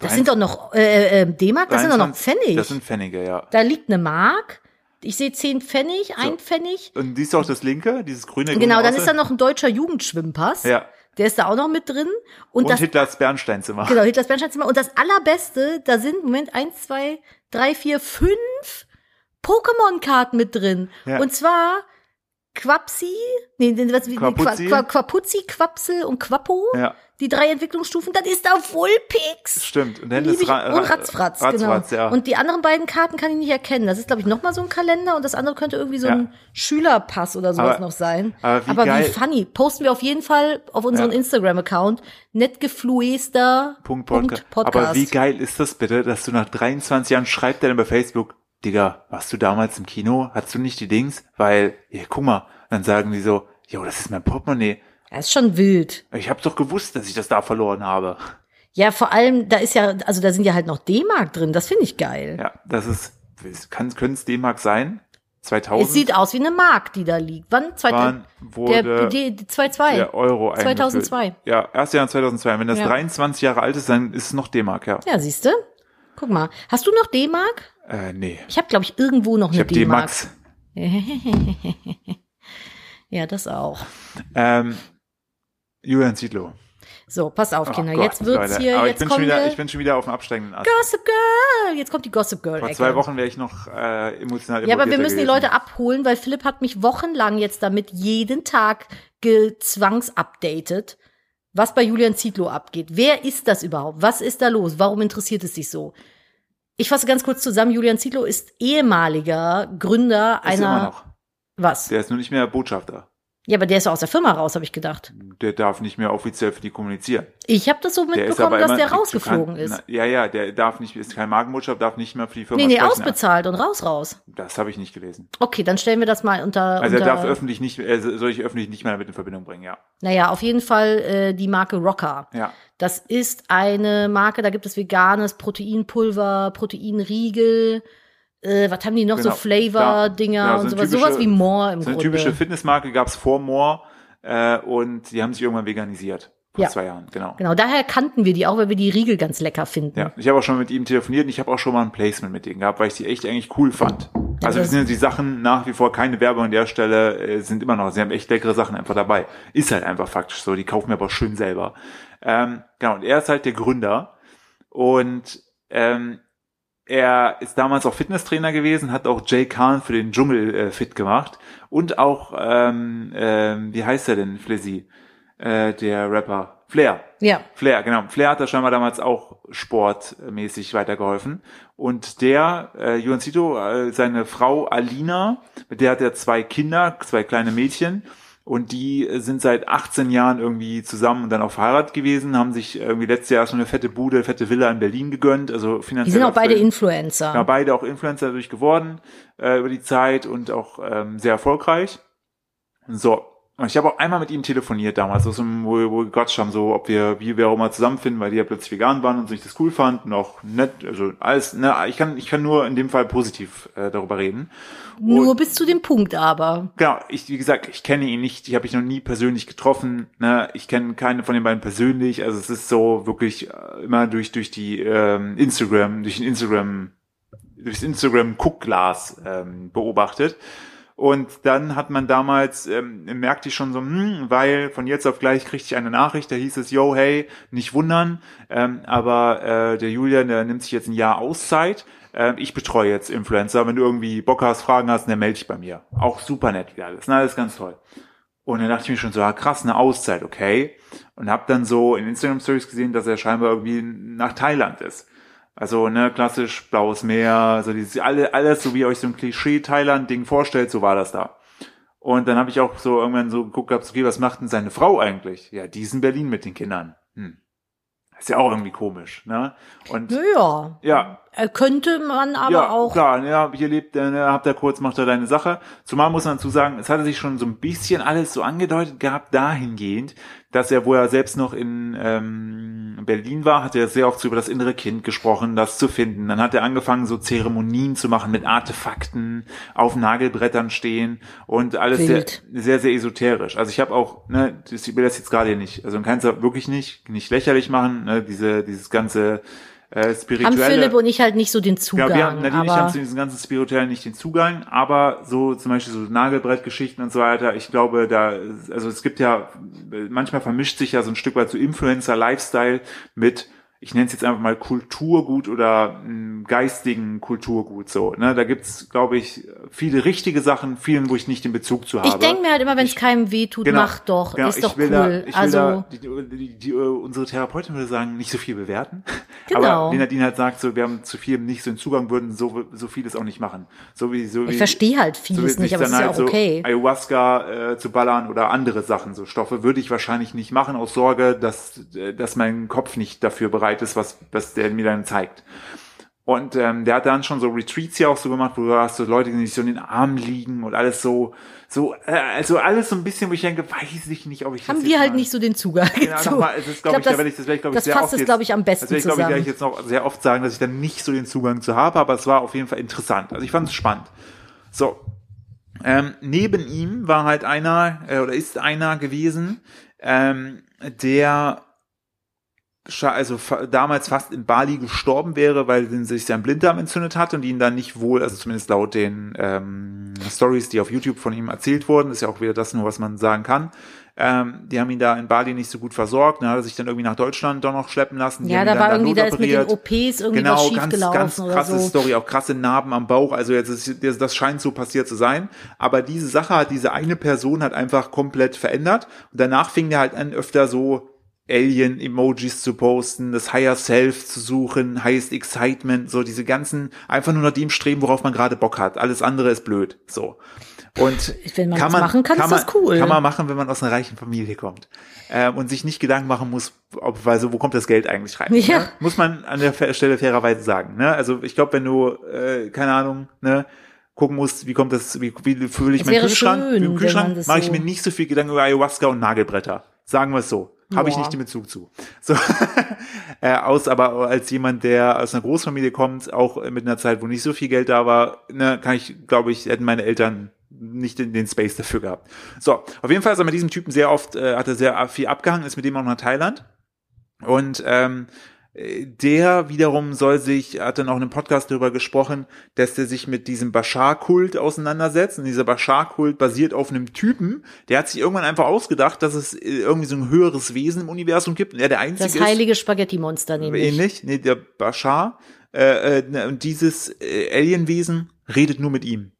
Das Drein- sind doch noch äh, äh, D-Mark, das sind doch noch 23 Pfennig. Das sind Pfennige, ja. da liegt eine Mark. Ich sehe 10 Pfennig, ein Pfennig. Und siehst du auch das linke, dieses grüne Genau, grüne dann ist da noch ein deutscher Jugendschwimmpass. Ja. Der ist da auch noch mit drin. Und, Und, das Hitlers Bernsteinzimmer. Genau, Hitlers Bernsteinzimmer. Und das allerbeste, da sind, Moment, eins, zwei, drei, vier, fünf Pokémon-Karten mit drin. Ja. Und zwar Quapsi, nee, was, Quapuzzi. Qua, Qua, Quapuzzi, Quapsel und Quappo. Ja, Die drei Entwicklungsstufen, dann ist da Vulpix. stimmt. Und dann ist Ra und Ratzfratz, Ratzfratz, genau. ja. Und die anderen beiden Karten kann ich nicht erkennen. Das ist, glaube ich, nochmal so ein Kalender und das andere könnte irgendwie so Ja. ein Schülerpass oder sowas Aber- noch sein. aber wie aber geil- wie funny. Posten wir auf jeden Fall auf unseren Ja. Instagram-Account. Netgefluester. Punkt Podcast. Podcast. Aber wie geil ist das bitte, dass du nach 23 Jahren schreibt er dann bei Facebook, Digga, warst du damals im Kino? Hattest du nicht die Dings? Weil, ja, guck mal. Dann sagen die so, jo, das ist mein Portemonnaie. Das ist schon wild. Ich hab doch gewusst, dass ich das da verloren habe. Ja, vor allem, da ist ja, also da sind ja halt noch D-Mark drin. Das finde ich geil. Ja, das ist, kann, könnte es D-Mark sein? 2000 Es sieht aus wie eine Mark, die da liegt. Wann? Zwei, Wann der, wurde die, die 2-2. der Euro 2002. eingeführt. Ja, erst Jahr 2002. Wenn das Ja. 23 Jahre alt ist, dann ist es noch D-Mark, ja. Ja, siehst du? Guck mal. Hast du noch D-Mark? Äh, nee. Ich habe, glaube ich, irgendwo noch Ich eine habe D-Mark. D-Max. Ja, das auch. Ähm, Julian Zietlow. So, pass auf, Oh Kinder. Gott, jetzt wird's Leute. hier, Aber ich jetzt bin, schon wieder, ich bin schon wieder auf dem absteigenden Ast. Gossip Girl. Jetzt kommt die Gossip Girl. Vor zwei Wochen wäre ich noch äh, emotional Ja, aber wir müssen die gewesen. Leute abholen, weil Philipp hat mich wochenlang jetzt damit jeden Tag gezwangsupdatet, was bei Julian Zietlow abgeht. Wer ist das überhaupt? Was ist da los? Warum interessiert es dich so? Ich fasse ganz kurz zusammen. Julian Zietlow ist ehemaliger Gründer Ist immer einer, noch. was? Der ist nur nicht mehr Botschafter. Ja, aber der ist aus der Firma raus, habe ich gedacht. Der darf nicht mehr offiziell für die kommunizieren. Ich habe das so mitbekommen, dass der rausgeflogen kann, ist. Na, ja, ja, der darf nicht, ist kein Markenbotschaft, darf nicht mehr für die Firma Nee, nee, sprechen. ausbezahlt und raus, raus. Das habe ich nicht gelesen. Okay, dann stellen wir das mal unter. Also unter, er darf öffentlich nicht, er soll ich öffentlich nicht mehr damit in Verbindung bringen, ja. Naja, auf jeden Fall äh, die Marke Rocker. Ja. Das ist eine Marke, da gibt es veganes Proteinpulver, Proteinriegel. Äh, was haben die noch Genau. so Flavor-Dinger Ja, so und sowas? typische- Sowas wie More im So eine Grunde. typische Fitnessmarke gab's vor More äh, und die haben sich irgendwann veganisiert. Vor Ja. zwei Jahren, genau. Genau, daher kannten wir die auch, weil wir die Riegel ganz lecker finden. Ja, ich habe auch schon mit ihm telefoniert und ich habe auch schon mal ein Placement mit denen gehabt, weil ich die echt eigentlich cool fand. Also das- sind die Sachen nach wie vor keine Werbung an der Stelle, äh, sind immer noch, sie haben echt leckere Sachen einfach dabei. Ist halt einfach faktisch so, die kaufen wir aber schön selber. Ähm, genau, und er ist halt der Gründer und ähm, er ist damals auch Fitnesstrainer gewesen, hat auch Jay Khan für den Dschungel äh, fit gemacht und auch, ähm, ähm, wie heißt er denn, Flizzy, äh, der Rapper, Flair. Ja. Flair, genau. Flair hat da scheinbar damals auch sportmäßig weitergeholfen. Und der, äh, Juan Zito, äh, seine Frau Alina, mit der hat er zwei Kinder, zwei kleine Mädchen. Und die äh, sind seit 18 Jahren irgendwie zusammen und dann auch verheiratet gewesen, haben sich irgendwie letztes Jahr so eine fette Bude, fette Villa in Berlin gegönnt. Also finanziell. Die sind auch beide Influencer. ja, beide auch Influencer dadurch geworden äh, über die Zeit und auch ähm, sehr erfolgreich. So. Und ich habe auch einmal mit ihm telefoniert damals, so, wo, wo wir gequatscht haben, so, ob wir, wie wir auch mal zusammenfinden, weil die ja plötzlich vegan waren und sich das cool fanden, auch nett, also alles, ne, ich kann, ich kann nur in dem Fall positiv äh, darüber reden. Nur bis zu dem Punkt aber. Genau, ich, wie gesagt, ich kenne ihn nicht, ich habe ihn noch nie persönlich getroffen, ne, ich kenne keine von den beiden persönlich, also es ist so wirklich äh, immer durch, durch die ähm, Instagram, durch den Instagram, durchs Instagram Guckglas ähm, beobachtet. Und dann hat man damals, ähm, merkte ich schon so, hm, weil von jetzt auf gleich kriegte ich eine Nachricht, da hieß es, yo, hey, nicht wundern, ähm, aber äh, der Julian, der nimmt sich jetzt ein Jahr Auszeit. Ähm, ich betreue jetzt Influencer. Wenn du irgendwie Bock hast, Fragen hast, dann melde dich bei mir. Auch super nett wieder alles. Na, alles ganz toll. Und dann dachte ich mir schon so, ah, krass, eine Auszeit, okay. Und habe dann so in Instagram Stories gesehen, dass er scheinbar irgendwie nach Thailand ist. Also, ne, klassisch blaues Meer, so dieses, alle, alles so wie ihr euch so ein Klischee-Thailand-Ding vorstellt, so war das da. Und dann habe ich auch so irgendwann so geguckt, gehabt, okay, was macht denn seine Frau eigentlich? Ja, die ist in Berlin mit den Kindern. Hm. Ist ja auch irgendwie komisch, ne? Und Naja. ja, Äh, Könnte man aber ja, auch. klar, ja, hier lebt, äh, ne, habt ihr kurz, macht er deine Sache. Zumal muss man dazu sagen, es hatte sich schon so ein bisschen alles so angedeutet gehabt, dahingehend, dass er, wo er selbst noch in ähm, Berlin war, hat er sehr oft so über das innere Kind gesprochen, das zu finden. Dann hat er angefangen, so Zeremonien zu machen mit Artefakten, auf Nagelbrettern stehen und alles sehr, sehr, sehr esoterisch. Also ich habe auch, ne, das, ich will das jetzt gerade hier nicht, also man kann es wirklich nicht, nicht lächerlich machen, ne, diese, dieses ganze äh, Haben spirituelle. Philipp und ich halt nicht so den Zugang. Ja, wir haben natürlich aber haben zu diesen ganzen Spirituellen nicht den Zugang, aber so zum Beispiel so Nagelbrettgeschichten und so weiter, ich glaube, da, also es gibt ja, manchmal vermischt sich ja so ein Stück weit so Influencer-Lifestyle mit, ich nenne es jetzt einfach mal Kulturgut oder mh, geistigen Kulturgut so. Ne? Da gibt's, glaube ich, viele richtige Sachen, vielen, wo ich nicht den Bezug zu habe. ich denke mir halt immer, wenn es keinem weh tut, Genau. mach doch. Genau, ist doch will cool. Da, ich will also da, die, die, die, die, unsere Therapeutin würde sagen, nicht so viel bewerten. Genau. Aber Nadine halt sagt, so, wir haben zu viel nicht so einen Zugang, würden so, so vieles auch nicht machen. So wie, so wie, ich verstehe halt so vieles wie nicht, aber es ist dann ja halt auch okay. So Ayahuasca äh, zu ballern oder andere Sachen, so Stoffe, würde ich wahrscheinlich nicht machen, aus Sorge, dass, äh, dass mein Kopf nicht dafür bereit ist, was, was der mir dann zeigt. Und ähm, der hat dann schon so Retreats hier auch so gemacht, wo du hast so Leute, die sich so in den Armen liegen und alles so, so, äh, also alles so ein bisschen, wo ich denke, weiß ich nicht, ob ich Haben das wir halt mal- nicht so den Zugang ja, zu. nochmal, es ist, glaube ich, glaub, da werde ich, das ich, glaube ich, das sehr fasst oft es, glaube ich, am besten das werde ich, glaube ich, jetzt noch sehr oft sagen, dass ich da nicht so den Zugang zu habe, aber es war auf jeden Fall interessant. Also ich fand es spannend. So. Ähm, neben ihm war halt einer, äh, oder ist einer gewesen, ähm, der also damals fast in Bali gestorben wäre, weil sich sein Blinddarm entzündet hat und ihn dann nicht wohl, also zumindest laut den ähm, Stories, die auf YouTube von ihm erzählt wurden, ist ja auch wieder das nur, was man sagen kann. Ähm, die haben ihn da in Bali nicht so gut versorgt, dann hat er sich dann irgendwie nach Deutschland doch noch schleppen lassen. Die ja, da war dann irgendwie, da ist mit den. OPs irgendwie Genau, was ganz, ganz krasse so. Story, auch krasse Narben am Bauch. Also jetzt ist, das, das scheint so passiert zu sein. Aber diese Sache hat diese eine Person hat einfach komplett verändert. Und danach fing der halt an, öfter so Alien-Emojis zu posten, das Higher Self zu suchen, Highest Excitement, so diese ganzen, einfach nur nach dem streben, worauf man gerade Bock hat. Alles andere ist blöd. So. Und Wenn man kann das man, machen kann, kann ist man, das cool. Kann man machen, wenn man aus einer reichen Familie kommt. Ähm, und sich nicht Gedanken machen muss, ob, weil so, wo kommt das Geld eigentlich rein? Ja. Ne? Muss man an der Stelle fairerweise sagen. Ne? Also ich glaube, wenn du, äh, keine Ahnung, ne, gucken musst, wie kommt das, wie, wie fühle ich Es meinen Kühlschrank? schön, Im Kühlschrank mache ich so- mir nicht so viel Gedanken über Ayahuasca und Nagelbretter. Sagen wir es so. Habe ich nicht den Bezug zu. So, äh, aus, aber als jemand, der aus einer Großfamilie kommt, auch mit einer Zeit, wo nicht so viel Geld da war, ne, kann ich, glaube ich, hätten meine Eltern nicht den, den Space dafür gehabt. So, auf jeden Fall ist er mit diesem Typen sehr oft, äh, hat er sehr viel abgehangen, ist mit dem auch nach Thailand. Und ähm, äh, der wiederum soll sich, hat dann auch in einem Podcast darüber gesprochen, dass der sich mit diesem Bashar-Kult auseinandersetzt. Und dieser Bashar-Kult basiert auf einem Typen, der hat sich irgendwann einfach ausgedacht, dass es äh, irgendwie so ein höheres Wesen im Universum gibt. Und er der einzige Das heilige Spaghetti-Monster nämlich. ähnlich, nee, der Bashar. Äh, äh, und dieses äh, Alienwesen redet nur mit ihm.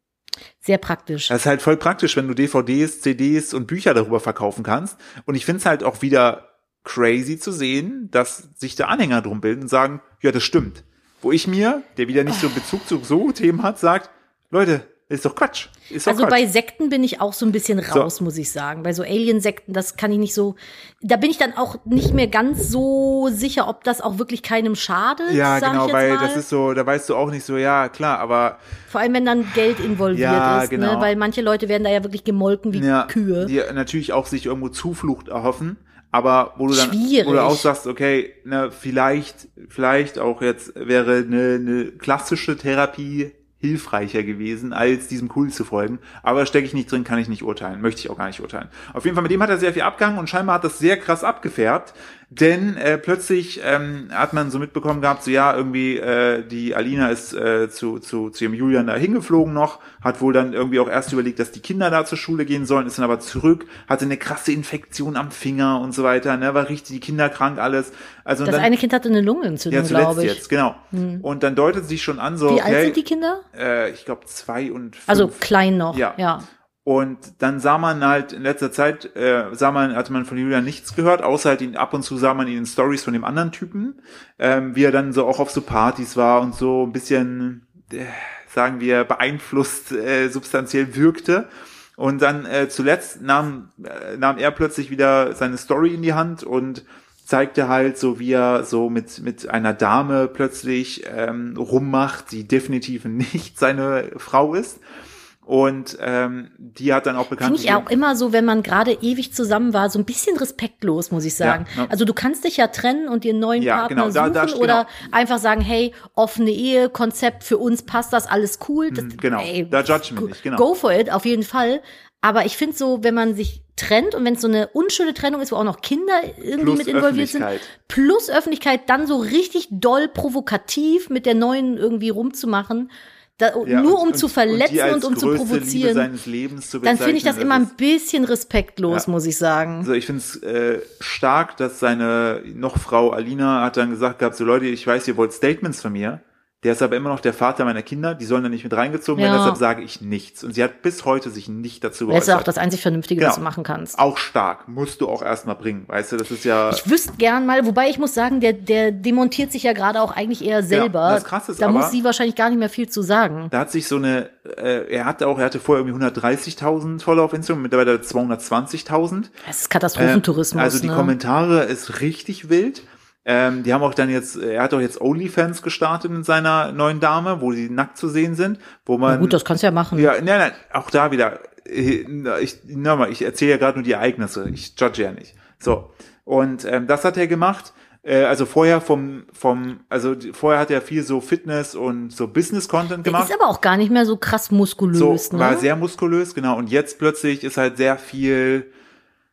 Sehr praktisch. Das ist halt voll praktisch, wenn du DVDs, CDs und Bücher darüber verkaufen kannst. Und ich finde es halt auch wieder crazy zu sehen, dass sich da Anhänger drum bilden und sagen, ja, das stimmt. Wo ich mir, der wieder nicht so einen Bezug zu so Themen hat, sagt, Leute, ist doch Quatsch. Ist doch Also Quatsch. bei Sekten bin ich auch so ein bisschen raus, muss ich sagen. Bei so Alien-Sekten, das kann ich nicht so. Da bin ich dann auch nicht mehr ganz so sicher, ob das auch wirklich keinem schadet. ja, genau, weil mal. das ist so, da weißt du auch nicht so, ja, klar, aber Vor allem, wenn dann Geld involviert Ja, ist, genau. ne? weil manche Leute werden da ja wirklich gemolken wie ja, Kühe. die natürlich auch sich irgendwo Zuflucht erhoffen, aber wo du dann Schwierig. wo du auch sagst, okay, ne, vielleicht vielleicht auch jetzt wäre eine, eine klassische Therapie hilfreicher gewesen, als diesem Cool zu folgen. Aber stecke ich nicht drin, kann ich nicht urteilen. Möchte ich auch gar nicht urteilen. Auf jeden Fall, mit dem hat er sehr viel abgehangen und scheinbar hat das sehr krass abgefärbt. Denn äh, plötzlich ähm, hat man so mitbekommen gehabt, so ja, irgendwie äh, die Alina ist äh, zu, zu, zu ihrem Julian da hingeflogen noch, hat wohl dann irgendwie auch erst überlegt, dass die Kinder da zur Schule gehen sollen, ist dann aber zurück, hatte eine krasse Infektion am Finger und so weiter, ne, war richtig die Kinder krank, alles. Also Das dann, eine Kind hatte eine Lungenentzündung, ja, glaube ich. Hm. jetzt, genau. Und dann deutet sich schon an, so, Wie okay, alt sind die Kinder? äh, ich glaube zwei und fünf. Also klein noch. Ja. ja. Und dann sah man halt in letzter Zeit, äh, sah man, hatte man von Julian nichts gehört, außer halt ihn ab und zu sah man ihn in Stories von dem anderen Typen, ähm, wie er dann so auch auf so Partys war und so ein bisschen, äh, sagen wir, beeinflusst äh, substanziell wirkte. Und dann äh, zuletzt nahm, äh, nahm er plötzlich wieder seine Story in die Hand und zeigte halt so, wie er so mit, mit einer Dame plötzlich ähm, rummacht, die definitiv nicht seine Frau ist. Und ähm, die hat dann auch bekannt. Finde ich auch immer so, wenn man gerade ewig zusammen war, so ein bisschen respektlos, muss ich sagen. Ja, ja. Also du kannst dich ja trennen und dir einen neuen Ja, Partner genau, da- suchen da- genau. oder einfach sagen, hey, offene Ehe, Konzept, für uns passt das, alles cool. Das, genau, da judgen wir nicht, genau. Go for it, auf jeden Fall. Aber ich finde so, wenn man sich trennt und wenn es so eine unschöne Trennung ist, wo auch noch Kinder irgendwie Plus mit involviert sind, plus Öffentlichkeit, dann so richtig doll provokativ mit der neuen irgendwie rumzumachen, da, Ja, nur und- um zu und- verletzen als und, um zu provozieren zu dann finde ich das bezeichnen, immer ein bisschen respektlos, Ja. muss ich sagen. Also ich finde es äh, stark, dass seine noch Frau Alina hat dann gesagt gehabt, so Leute, ich weiß, ihr wollt Statements von mir. Der ist aber immer noch der Vater meiner Kinder, die sollen da nicht mit reingezogen werden, Ja. deshalb sage ich nichts. Und sie hat bis heute sich nicht dazu Das ist ja auch geäußert. das einzig Vernünftige, Genau. was du machen kannst. Auch stark, musst du auch erstmal bringen, weißt du, das ist ja... Ich wüsste gern mal, wobei ich muss sagen, der, der demontiert sich ja gerade auch eigentlich eher selber. das Krasse ist da aber- muss sie wahrscheinlich gar nicht mehr viel zu sagen. Da hat sich so eine, äh, er hatte auch, er hatte vorher irgendwie 130.000 Follower auf Instagram, mittlerweile 220.000. Das ist Katastrophentourismus. Äh, also die ne? Kommentare ist richtig wild. Ähm, die haben auch dann jetzt, er hat auch jetzt OnlyFans gestartet in seiner neuen Dame, wo sie nackt zu sehen sind, wo man. Na gut, das kannst du ja machen. ja, nein, nein, auch da wieder. äh, Ich, nochmal, ich erzähle ja gerade nur die Ereignisse, ich judge ja nicht. So. Und ähm, das hat er gemacht. Äh, also vorher vom, vom, also vorher hat er viel so Fitness und so Business-Content Der gemacht. ist aber auch gar nicht mehr so krass So, muskulös, war ne? sehr muskulös, genau. Und jetzt plötzlich ist halt sehr viel,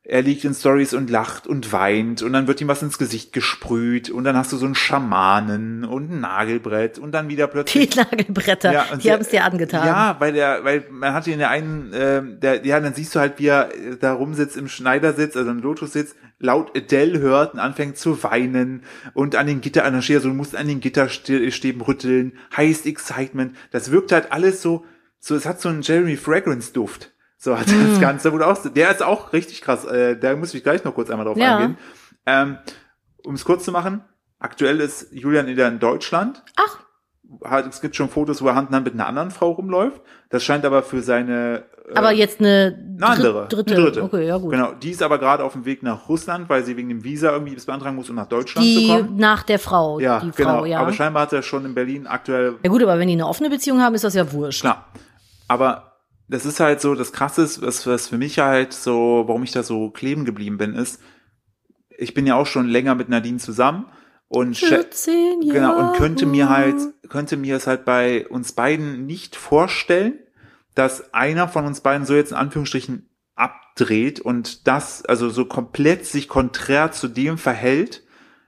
er liegt in Stories und lacht und weint und dann wird ihm was ins Gesicht gesprüht und dann hast du so einen Schamanen und ein Nagelbrett und dann wieder plötzlich. Die Nagelbretter, Ja, die haben es dir angetan. Ja, weil der, weil man hatte in der einen, ähm, der, ja, dann siehst du halt, wie er äh, da rumsitzt im Schneidersitz, also im Lotus-Sitz, laut Adele hört und anfängt zu weinen und an den Gitter, an der Schere, so du musst an den Gitterstäben rütteln, heißt Excitement. Das wirkt halt alles so, so, es hat so einen Jeremy Fragrance Duft. So hat das Ganze, wo du auch, der ist auch richtig krass, äh, da muss ich gleich noch kurz einmal drauf Ja. eingehen. Ähm, um es kurz zu machen, aktuell ist Julian wieder in Deutschland Ach, hat, es gibt schon Fotos, wo er Hand in Hand mit einer anderen Frau rumläuft. Das scheint aber für seine äh, aber jetzt eine, eine andere, dritte. Eine dritte. Okay, ja gut. Genau, die ist aber gerade auf dem Weg nach Russland, weil sie wegen dem Visa irgendwie bis beantragen muss, um nach Deutschland die zu kommen. nach der Frau, Ja, die genau. Frau, ja. Aber scheinbar hat er schon in Berlin aktuell ja gut, aber wenn die eine offene Beziehung haben, ist das ja wurscht. Klar. Aber das ist halt so, das Krasse ist, was, was für mich halt so, warum ich da so kleben geblieben bin, ist, ich bin ja auch schon länger mit Nadine zusammen und schä- 14 Jahre. genau und könnte mir halt könnte mir es halt bei uns beiden nicht vorstellen, dass einer von uns beiden so jetzt in Anführungsstrichen abdreht und das also so komplett sich konträr zu dem verhält,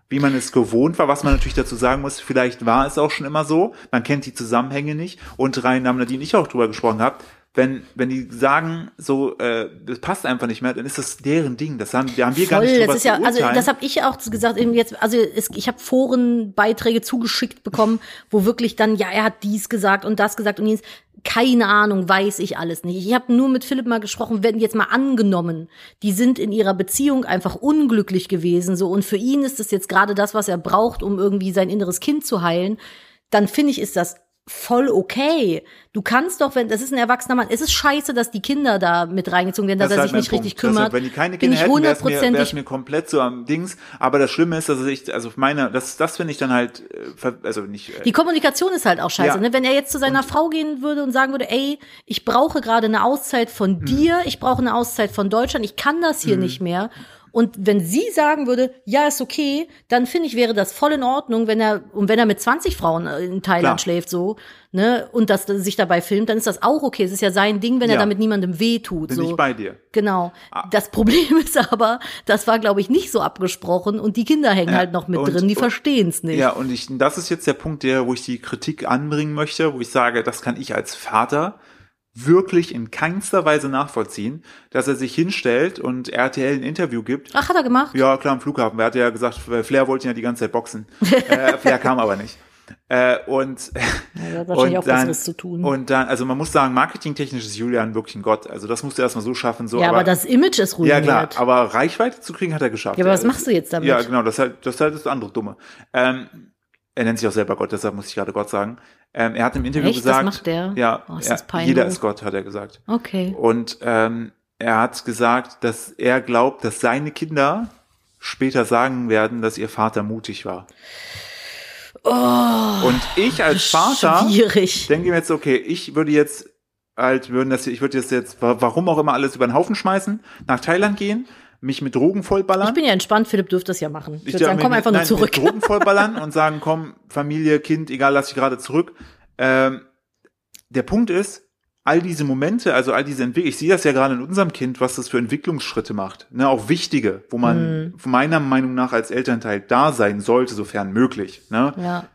wie man es gewohnt war, was man natürlich dazu sagen muss, vielleicht war es auch schon immer so, man kennt die Zusammenhänge nicht und rein haben Nadine ich auch drüber gesprochen habe, wenn, wenn die sagen, so, äh, das passt einfach nicht mehr, dann ist das deren Ding. Das haben, da haben wir gar Voll, nicht drüber das ist ja, also das habe ich auch gesagt, eben jetzt, also es, ich habe Forenbeiträge zugeschickt bekommen, wo wirklich dann, ja, er hat dies gesagt und das gesagt und jenes. Keine Ahnung, weiß ich alles nicht. Ich habe nur mit Philipp mal gesprochen, wenn jetzt mal angenommen, die sind in ihrer Beziehung einfach unglücklich gewesen, so und für ihn ist es jetzt gerade das, was er braucht, um irgendwie sein inneres Kind zu heilen. Dann finde ich, ist das voll okay. Du kannst doch, wenn das ist ein erwachsener Mann, es ist scheiße, dass die Kinder da mit reingezogen werden, dass er halt sich mein nicht Punkt. richtig kümmert. wenn die keine Kinder ich hätten, wäre es mir, wär's mir komplett so am Dings. Aber das Schlimme ist, dass ich, also meine, das, das finde ich dann halt, äh, also nicht, äh, Die Kommunikation ist halt auch scheiße. Ja. Ne? Wenn er jetzt zu seiner Frau gehen würde und sagen würde, ey, ich brauche gerade eine Auszeit Mhm. von dir, ich brauche eine Auszeit von Deutschland, ich kann das hier nicht mehr. Und wenn sie sagen würde, ja, ist okay, dann finde ich, wäre das voll in Ordnung, wenn er, und wenn er mit 20 Frauen äh, in Thailand Klar. schläft, so, ne, und das sich dabei filmt, dann ist das auch okay. Es ist ja sein Ding, wenn er Ja. damit niemandem weh tut. bin so. ich bei dir. Genau. Ah. Das Problem ist aber, das war, glaube ich, nicht so abgesprochen und die Kinder hängen halt noch mit und- drin, die verstehen es nicht. Ja, und ich, das ist jetzt der Punkt, der, wo ich die Kritik anbringen möchte, wo ich sage, das kann ich als Vater wirklich in keinster Weise nachvollziehen, dass er sich hinstellt und RTL ein Interview gibt. Ach, hat er gemacht? Ja, klar, am Flughafen. Er hat ja gesagt, Flair wollte ihn ja die ganze Zeit boxen. äh, Flair kam aber nicht. Äh, und, hat wahrscheinlich und auch dann, Besseres zu tun. Und dann, also man muss sagen, marketingtechnisch ist Julian wirklich ein Gott. Also das musst du erstmal so schaffen. So, ja, aber, das Image ist Ja, ruiniert. klar, aber Reichweite zu kriegen hat er geschafft. Ja, aber was machst du jetzt damit? Ja, genau, das ist halt das, ist halt das andere Dumme. Ähm, er nennt sich auch selber Gott, deshalb muss ich gerade Gott sagen. Ähm, er hat im Interview Echt? Das gesagt, macht der? ja, Oh, ist er, das jeder ist Gott, hat er gesagt. Okay. Und ähm, er hat gesagt, dass er glaubt, dass seine später sagen werden, dass ihr Vater mutig war. Oh, Und ich als Vater schwierig. denke mir jetzt, okay, ich würde jetzt halt, würden das, ich würde das jetzt, wa- warum auch immer alles über den Haufen schmeißen, nach Thailand gehen, mich mit Drogen vollballern. Ich bin ja entspannt, Philipp dürfte das ja machen. Ich, Ich würde sagen, komm einfach nein, nur zurück. Mit Drogen vollballern und sagen, komm, Familie, Kind, egal, lass dich gerade zurück. Ähm, der Punkt ist, all diese Momente, also all diese Entwicklung, ich sehe das ja gerade in unserem Kind, was das für Entwicklungsschritte macht, ne, auch wichtige, wo man Mhm. meiner Meinung nach als Elternteil da sein sollte, sofern möglich, ne, Ja.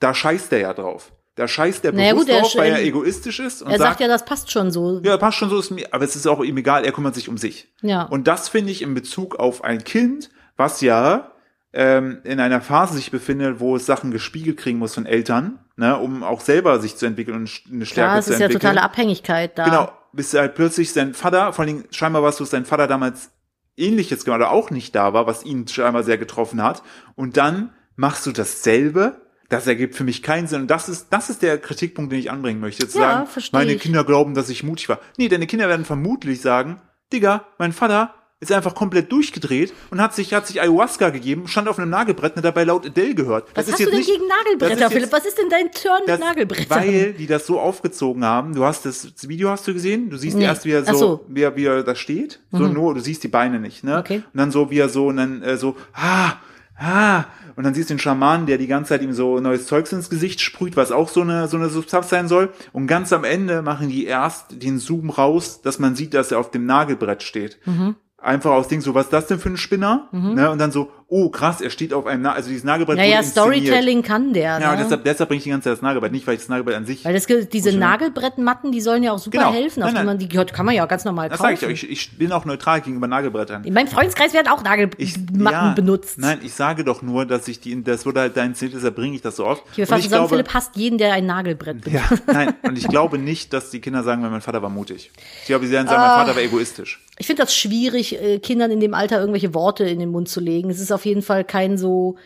da scheißt er ja drauf. Da scheißt er Naja, bewusst gut, drauf, weil er egoistisch ist und Er sagt sagt, ja, das passt schon so. ja, passt schon so, ist mir, aber es ist auch ihm egal, er kümmert sich um sich. Ja. Und das finde ich in Bezug auf ein Kind, was ja ähm, in einer Phase sich befindet, wo es Sachen gespiegelt kriegen muss von Eltern, ne, um auch selber sich zu entwickeln und eine Stärke Klar, es zu ist ja entwickeln. totale Abhängigkeit da. Genau, bis halt plötzlich sein Vater, vor allem scheinbar was, was sein Vater damals ähnliches gemacht oder auch nicht da war, was ihn scheinbar sehr getroffen hat. Und dann machst du dasselbe. Das ergibt für mich keinen Sinn. Und das ist, das ist der Kritikpunkt, den ich anbringen möchte. Zu Ja, sagen, meine ich. Kinder glauben, dass ich mutig war. Nee, deine Kinder werden vermutlich sagen, Digga, mein Vater ist einfach komplett durchgedreht und hat sich, hat sich Ayahuasca gegeben, stand auf einem Nagelbrett und hat dabei laut Adele gehört. Was das hast ist du denn nicht, gegen Nagelbretter, jetzt- Philipp? Was ist denn dein Turn mit Nagelbrettern? Weil die das so aufgezogen haben. Du hast das, Video hast du gesehen? Du siehst Nee. erst, wie er so, so. Wie, er, wie er da steht. So nur, du siehst die Beine nicht, ne? Okay. Und dann so, wie er so, und dann äh, so, ah, ah. Und dann siehst du den Schaman, der die ganze Zeit ihm so neues Zeugs ins Gesicht sprüht, was auch so eine, so eine Substanz sein soll. Und ganz am Ende machen die erst den Zoom raus, dass man sieht, dass er auf dem Nagelbrett steht. Mhm. Einfach aus Ding, so, was ist das denn für ein Spinner? Ne? Und dann so, oh krass, er steht auf einem, Na also dieses Nagelbrett Naja. Storytelling kann der. Ja, ne? deshalb, deshalb bringe ich die ganze Zeit das Nagelbrett, nicht weil ich das Nagelbrett an sich Weil das, diese Nagelbrettmatten, die sollen ja auch super Genau. helfen. Auf Nein, die nein. man, die kann man ja auch ganz normal Das kaufen. sage ich euch. Ich bin auch neutral gegenüber Nagelbrettern. In meinem Freundeskreis werden auch Nagelmatten ja, benutzt. Nein, ich sage doch nur, dass ich die, das wurde halt dein Ziel, deshalb bringe ich das so oft. Ich zusammen, glaube, Philipp hasst jeden, der ein Nagelbrett benutzt. ja, nein, und ich glaube nicht, dass die Kinder sagen, mein Vater war mutig. Ich glaube, sie werden sagen, Ah. mein Vater war egoistisch. Ich finde das schwierig, äh, Kindern in dem Alter irgendwelche Worte in den Mund zu legen. Es ist auf jeden Fall kein so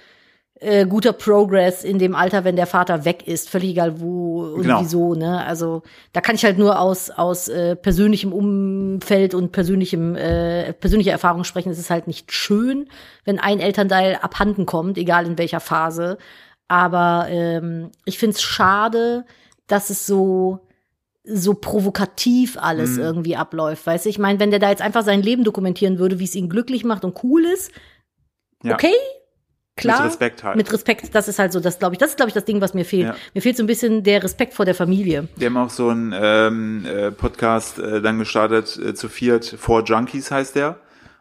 äh, guter Progress in dem Alter, wenn der Vater weg ist, völlig egal wo und Genau. wieso, ne? Also da kann ich halt nur aus aus äh, persönlichem Umfeld und persönlichem äh, persönlicher Erfahrung sprechen. Es ist halt nicht schön, wenn ein Elternteil abhanden kommt, egal in welcher Phase. Aber ähm, ich find's schade, dass es so so provokativ alles Mhm. irgendwie abläuft, weißt du? Ich meine, wenn der da jetzt einfach sein Leben dokumentieren würde, wie es ihn glücklich macht und cool ist, Ja. okay, klar. Mit Respekt halt. Mit Respekt, das ist halt so, das glaube ich, das ist glaube ich das Ding, was mir fehlt. Ja. Mir fehlt so ein bisschen der Respekt vor der Familie. Die haben auch so einen ähm, äh, Podcast äh, dann gestartet, äh, zu viert, Four Junkies heißt der.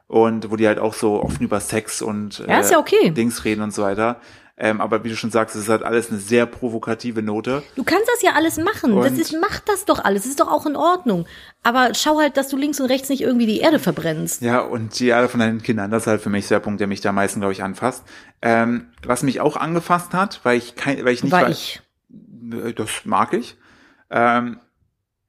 Und wo die halt auch so offen über Sex und äh, Ja, ja okay. Dings reden und so weiter. Ähm, aber wie du schon sagst, es ist halt alles eine sehr provokative Note. Du kannst das ja alles machen. das Und- ist, mach das doch alles. Das ist doch auch in Ordnung. Aber schau halt, dass du links und rechts nicht irgendwie die Erde verbrennst. Ja, und die alle von deinen Kindern, das ist halt für mich der Punkt, der mich da am meisten, glaube ich, anfasst. Ähm, was mich auch angefasst hat, weil ich kein, weil ich nicht War wei- ich. Äh, Das mag ich. Ähm,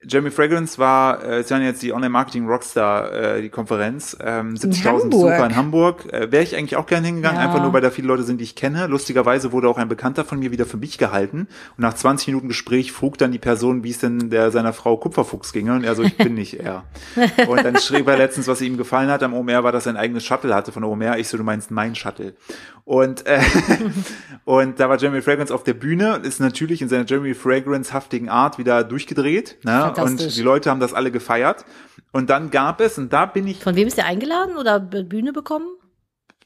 Jeremy Fragrance war, äh, es waren jetzt die Online Marketing Rockstar, äh, die Konferenz, ähm, 70.000 Hamburg. Besucher in Hamburg. Äh, Wäre ich eigentlich auch gerne hingegangen, Ja. einfach nur, weil da viele Leute sind, die ich kenne. Lustigerweise wurde auch ein Bekannter von mir wieder für mich gehalten. Und nach 20 Minuten Gespräch frug dann die Person, wie es denn der seiner Frau Kupferfuchs ginge. Und er so, ich bin nicht er. Und dann schrieb er letztens, was ihm gefallen hat am OMR, war, dass er ein eigenes Shuttle hatte von OMR. Ich so, du meinst mein Shuttle. Und, äh, und da war Jeremy Fragrance auf der Bühne ist natürlich in seiner Jeremy Fragrance-haftigen Art wieder durchgedreht. Ne? Und die Leute haben das alle gefeiert. Und dann gab es, und da bin ich Von wem ist der eingeladen oder Bühne bekommen?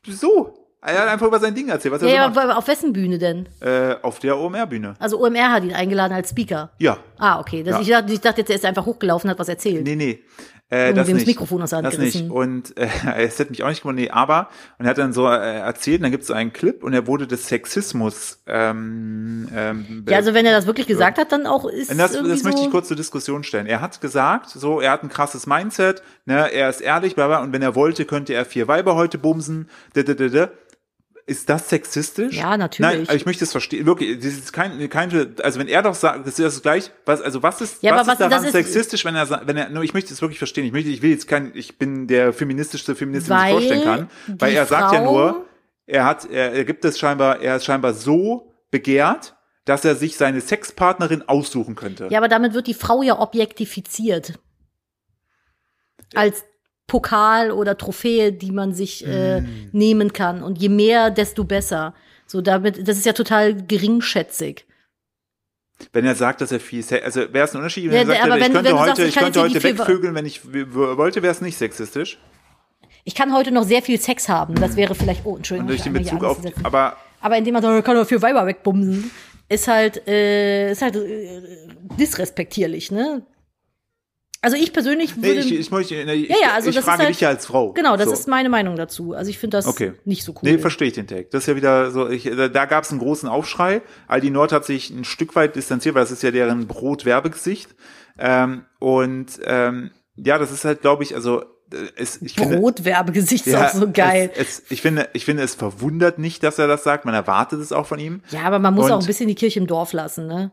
so. Er hat einfach über sein Ding erzählt, was er Ja, so macht. auf wessen Bühne denn? Äh, auf der OMR-Bühne. Also OMR hat ihn eingeladen als Speaker. Ja. Ah, okay. Das, Ja. ich, dachte, ich dachte jetzt, er ist einfach hochgelaufen, hat was erzählt. Nee, nee. Äh, Und das dem das nicht. Mikrofon aus der Hand Das nicht. Und äh, es hätte mich auch nicht gewundert, nee, aber, und er hat dann so äh, erzählt, und dann gibt es so einen Clip und er wurde des Sexismus ähm, ähm, Ja, also wenn er das wirklich gesagt hat, dann auch ist Und das, das möchte ich kurz zur Diskussion stellen. Er hat gesagt, so, er hat ein krasses Mindset, ne, er ist ehrlich, bla, bla, und wenn er wollte, könnte er vier Weiber heute bumsen, da, da, da, da. Ist das sexistisch? Ja, natürlich. Nein, ich möchte es verstehen. Wirklich, das ist kein, kein, also wenn er doch sagt, das ist das gleich, was, also was ist, Ja, was ist was- daran ist- sexistisch, wenn er, wenn er, nur ich möchte es wirklich verstehen. Ich möchte, ich will jetzt kein, ich bin der feministischste Feminist, den ich vorstellen kann. Weil er sagt ja nur, er hat, er, er gibt es scheinbar, er ist scheinbar so begehrt, dass er sich seine Sexpartnerin aussuchen könnte. Ja, aber damit wird die Frau ja objektifiziert. Als Pokal oder Trophäe, die man sich äh, Mm. nehmen kann. Und je mehr, desto besser. So damit, das ist ja total geringschätzig. Wenn er sagt, dass er viel Sex, also wäre es ein Unterschied, wenn Ja, er sagt, aber ich wenn- könnte wenn du heute, sagst, ich ich könnte heute wegvögeln, wenn ich wollte, wäre es nicht sexistisch. Ich kann heute noch sehr viel Sex haben. Das wäre vielleicht, oh, Entschuldigung. Und durch den ich Bezug auf, aber Aber indem man sagt, kann doch für Weiber wegbumsen, ist halt, äh, ist halt äh, disrespektierlich, ne? Also ich persönlich nee, würde. ich, ich, möchte, nee, ich, Ja, ja, also ich ist frage halt- dich ja als Frau. genau, das so. ist meine Meinung dazu. Also ich finde das Okay. nicht so cool. Nee, verstehe ich den Tag. Das ist ja wieder so, ich, da, gab es einen großen Aufschrei. Aldi Nord hat sich ein Stück weit distanziert, weil das ist ja deren Brot-Werbegesicht. Ähm, und ähm, ja, das ist halt, glaube ich, also äh, es, ich finde, Brotwerbegesicht ist ja, auch so geil. Es, es, ich finde, ich finde, es verwundert nicht, dass er das sagt. Man erwartet es auch von ihm. ja, aber man muss und- auch ein bisschen die Kirche im Dorf lassen, ne?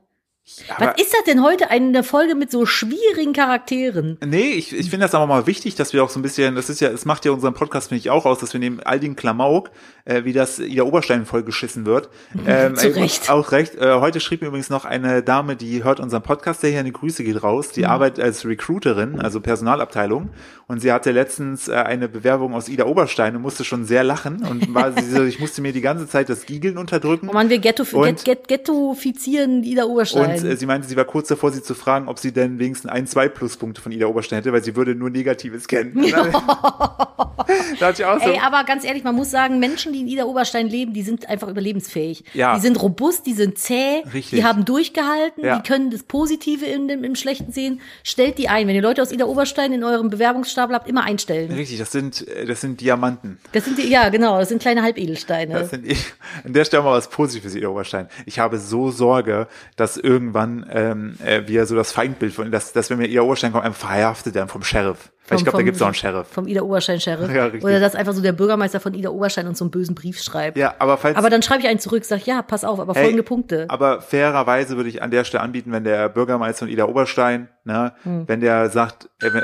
Aber- Was ist das denn heute eine Folge mit so schwierigen Charakteren? Nee, ich, ich finde das aber mal wichtig, dass wir auch so ein bisschen, das ist ja, es macht ja unseren Podcast, finde ich, auch aus, dass wir neben all den Klamauk, äh, wie das Ida Oberstein voll geschissen wird. Ähm, Zu äh, Recht. Auch recht. Äh, heute schrieb mir übrigens noch eine Dame, die hört unseren Podcast, der hier eine Grüße geht raus, Mhm. die arbeitet als Recruiterin, also Personalabteilung. Und sie hatte letztens äh, eine Bewerbung aus Ida Oberstein und musste schon sehr lachen und war sie so, ich musste mir die ganze Zeit das Giegeln unterdrücken. Oh man, wir ghetto, Und- get, get, ghettofizieren Ida Oberstein. Und äh, sie meinte, sie war kurz davor, sie zu fragen, ob sie denn wenigstens ein, zwei Pluspunkte von Ida Oberstein hätte, weil sie würde nur Negatives kennen. da hatte ich auch so. Ey, aber ganz ehrlich, man muss sagen, Menschen, die in Ida Oberstein leben, die sind einfach überlebensfähig. Ja. Die sind robust, die sind zäh, Richtig. die haben durchgehalten, Ja. die können das Positive in dem, im Schlechten sehen. Stellt die ein. Wenn ihr Leute aus Ida Oberstein in eurem Bewerbungsstapel habt, immer einstellen. Richtig, das sind, äh, das sind Diamanten. Das sind die, ja, genau, das sind kleine Halbedelsteine. Das sind ich. An der Stelle mal was Positives, Ida Oberstein. Ich habe so Sorge, dass irgendwann ähm, äh, wir so das Feindbild von, dass, dass wenn wir Ida Oberstein kommen, einfach verhaftet werden vom Sheriff. Weil ich Vom- glaube, da vom- gibt's auch einen Sheriff. Vom Ida Oberstein-Sheriff. Ja, richtig. Oder dass einfach so der Bürgermeister von Ida Oberstein uns so einen bösen Brief schreibt. Ja, aber falls. Aber dann schreibe ich einen zurück, sag, ja, pass auf, aber folgende Punkte. Aber fairerweise würde ich an der Stelle anbieten, wenn der Bürgermeister von Ida Oberstein, ne, Hm. wenn der sagt, äh, wenn-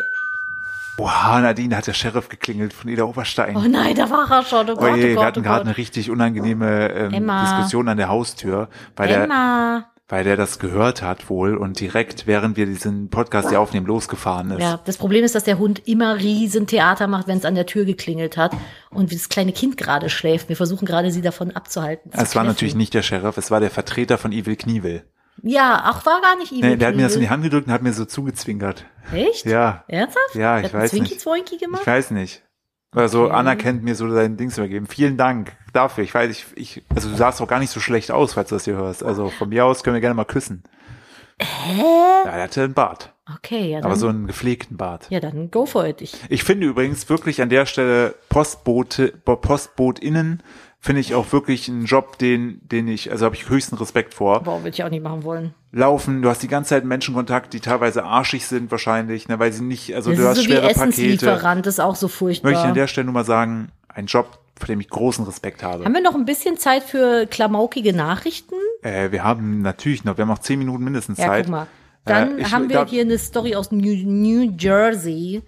Boah, Nadine, hat der Sheriff geklingelt von Ida Oberstein. Oh nein, da war er schon. Oh Gott, Oh je, oh wir Gott, hatten oh gerade eine richtig unangenehme ähm. Diskussion an der Haustür, der, Emma. Weil der das gehört hat wohl und direkt, während wir diesen Podcast hier aufnehmen, losgefahren ist. Ja, das Problem ist, dass der Hund immer riesen Theater macht, wenn es an der Tür geklingelt hat und wie das kleine Kind gerade schläft. Wir versuchen gerade, sie davon abzuhalten. zu Es war natürlich nicht der Sheriff, es war der Vertreter von Evil Knievel. Ja, ach, war gar nicht evil. Nee, der hat mir das in die Knievel. Hand gedrückt und hat mir so zugezwinkert. Echt? Ja, Ernsthaft? Ja, ich weiß nicht. Zwoinky gemacht? ich weiß nicht. Also Okay. anerkennt mir so sein Dings übergeben. Vielen Dank dafür. Ich weiß, ich, ich, also du sahst auch gar nicht so schlecht aus, falls du das hier hörst. Also von mir aus können wir gerne mal küssen. Hä? Ja, er hatte einen Bart. Okay, ja dann, Aber so einen gepflegten Bart. ja, dann go for it. Ich, Ich finde übrigens wirklich an der Stelle Postbote, PostbotInnen finde ich auch wirklich einen Job, den, den ich, also habe ich höchsten Respekt vor. boah, würde ich auch nicht machen wollen. Laufen, du hast die ganze Zeit Menschenkontakt, die teilweise arschig sind wahrscheinlich, ne, weil sie nicht, also Das du hast so wie schwere Pakete. Ist auch so furchtbar. Möchte ich an der Stelle nur mal sagen, ein Job, vor dem ich großen Respekt habe. Haben wir noch ein bisschen Zeit für klamaukige Nachrichten? Äh, wir haben natürlich noch, wir haben noch zehn Minuten mindestens Ja, Zeit. guck mal. Dann Äh, ich- haben wir da- hier eine Story aus New, New Jersey,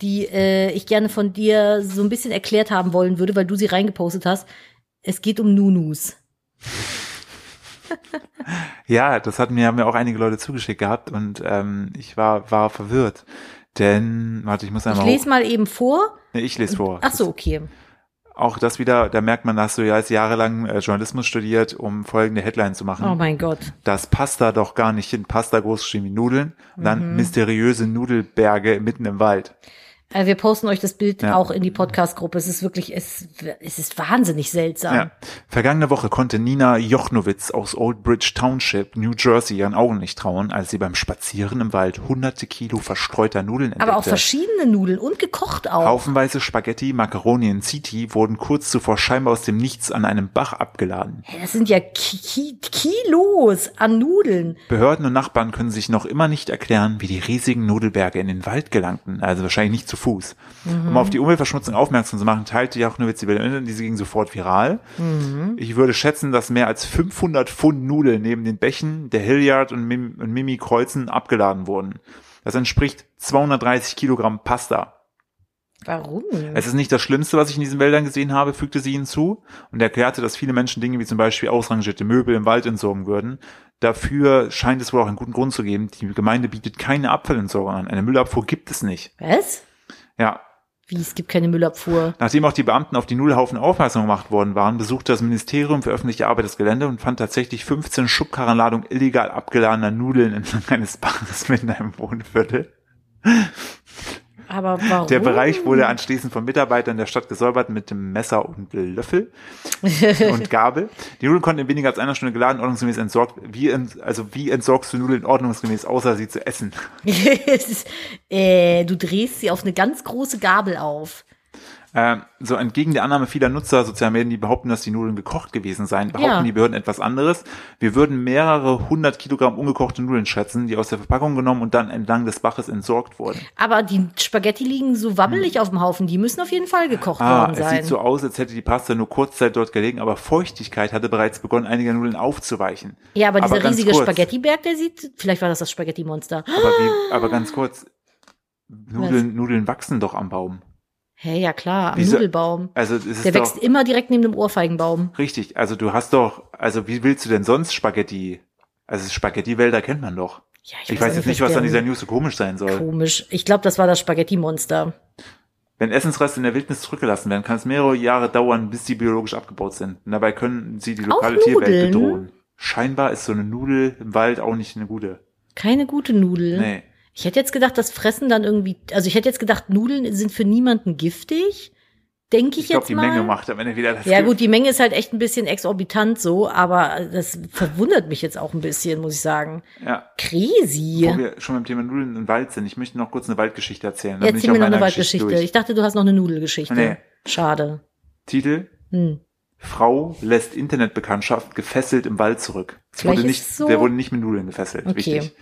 die äh, ich gerne von dir so ein bisschen erklärt haben wollen würde, weil du sie reingepostet hast. Es geht um Nunus. Ja, das hatten mir, haben mir auch einige Leute zugeschickt gehabt und ähm, ich war, war verwirrt. Denn, warte, ich muss Ich einmal lese hoch. mal eben vor. Nee, ich lese vor. Ach so, okay. Auch das wieder, da merkt man, dass du ja jetzt jahrelang äh, Journalismus studiert, um folgende Headline zu machen. Oh mein Gott. Das Pasta doch gar nicht hin, Pasta groß geschrieben wie Nudeln. Und Mhm. dann mysteriöse Nudelberge mitten im Wald. Äh, wir posten euch das Bild Ja. auch in die Podcast-Gruppe. Es ist wirklich, es, es ist wahnsinnig seltsam. Ja. Vergangene Woche konnte Nina Jochnowitz aus Old Bridge Township, New Jersey, ihren Augen nicht trauen, als sie beim Spazieren im Wald hunderte Kilo verstreuter Nudeln entdeckte. Aber auch verschiedene Nudeln und gekocht auch. Haufenweise Spaghetti, Macaroni und Ziti wurden kurz zuvor scheinbar aus dem Nichts an einem Bach abgeladen. Das sind ja Ki Kilos an Nudeln. Behörden und Nachbarn können sich noch immer nicht erklären, wie die riesigen Nudelberge in den Wald gelangten, also wahrscheinlich nicht zu Fuß. Um auf die Umweltverschmutzung aufmerksam zu machen, teilte Jachnowitz die Bilder, diese gingen sofort viral. Ich würde schätzen, dass mehr als 500 Pfund Nudeln neben den Bächen der Hilliard und, Mim und Mimi Kreuzen abgeladen wurden. Das entspricht 230 Kilogramm Pasta. Warum? Es ist nicht das Schlimmste, was ich in diesen Wäldern gesehen habe, fügte sie hinzu und erklärte, dass viele Menschen Dinge wie zum Beispiel ausrangierte Möbel im Wald entsorgen würden. Dafür scheint es wohl auch einen guten Grund zu geben. Die Gemeinde bietet keine Abfallentsorgung an. Eine Müllabfuhr gibt es nicht. Was? Ja. Wie, es gibt keine Müllabfuhr. Nachdem auch die Beamten auf die Nudelhaufen aufmerksam gemacht worden waren, besuchte das Ministerium für öffentliche Arbeit das Gelände und fand tatsächlich 15 Schubkarrenladungen illegal abgeladener Nudeln entlang eines Baches mitten in einem Wohnviertel. Aber warum? Der Bereich wurde anschließend von Mitarbeitern der Stadt gesäubert mit dem Messer und Löffel und Gabel. Die Nudeln konnten in weniger als einer Stunde geladen, ordnungsgemäß entsorgt. Wie, ent, also wie entsorgst du Nudeln ordnungsgemäß, außer sie zu essen? Äh, du drehst sie auf eine ganz große Gabel auf. Ähm, so entgegen der Annahme vieler Nutzer sozialer Medien, die behaupten, dass die Nudeln gekocht gewesen seien, behaupten Ja. die Behörden etwas anderes. Wir würden mehrere hundert Kilogramm ungekochte Nudeln schätzen, die aus der Verpackung genommen und dann entlang des Baches entsorgt wurden. Aber die Spaghetti liegen so wabbelig auf dem Haufen. Die müssen auf jeden Fall gekocht Hm. Ah, worden es sein. sieht so aus, als hätte die Pasta nur kurzzeit dort gelegen, aber Feuchtigkeit hatte bereits begonnen, einige Nudeln aufzuweichen. ja, aber dieser ganz riesige Spaghetti-Berg, der sieht, vielleicht war das das Spaghetti-Monster. Aber, wie, aber ganz kurz, Nudeln, Nudeln wachsen doch am Baum. Hä, ja klar, am Wieso- Nudelbaum. Also es Der doch wächst immer direkt neben dem Ohrfeigenbaum. richtig. Also du hast doch, also wie willst du denn sonst Spaghetti? Also Spaghetti-Wälder kennt man doch. Ja, Ich, weiß auch jetzt nicht, was an dieser News so komisch sein soll. Komisch. Ich glaube, das war das Spaghetti-Monster. Wenn Essensreste in der Wildnis zurückgelassen werden, kann es mehrere Jahre dauern, bis sie biologisch abgebaut sind. Und dabei können sie die lokale Tierwelt bedrohen. Scheinbar ist so eine Nudel im Wald auch nicht eine gute. Keine gute Nudel. Nee. Ich hätte jetzt gedacht, das Fressen dann irgendwie, also ich hätte jetzt gedacht, Nudeln sind für niemanden giftig. Denke ich, Ich glaube, jetzt die mal. Menge macht am Ende wieder das ja Gift. gut, die Menge ist halt echt ein bisschen exorbitant so, aber das verwundert mich jetzt auch ein bisschen, muss ich sagen. Ja. Crazy. Wo wir schon beim Thema Nudeln im Wald sind, ich möchte noch kurz eine Waldgeschichte erzählen. Dann ich Erzähl mir noch eine Waldgeschichte. durch. Ich dachte, du hast noch eine Nudelgeschichte. Nee. Schade. Titel, Hm. Frau lässt Internetbekanntschaft gefesselt im Wald zurück. Wurde nicht, so- Der wurde nicht mit Nudeln gefesselt. Okay. Wichtig.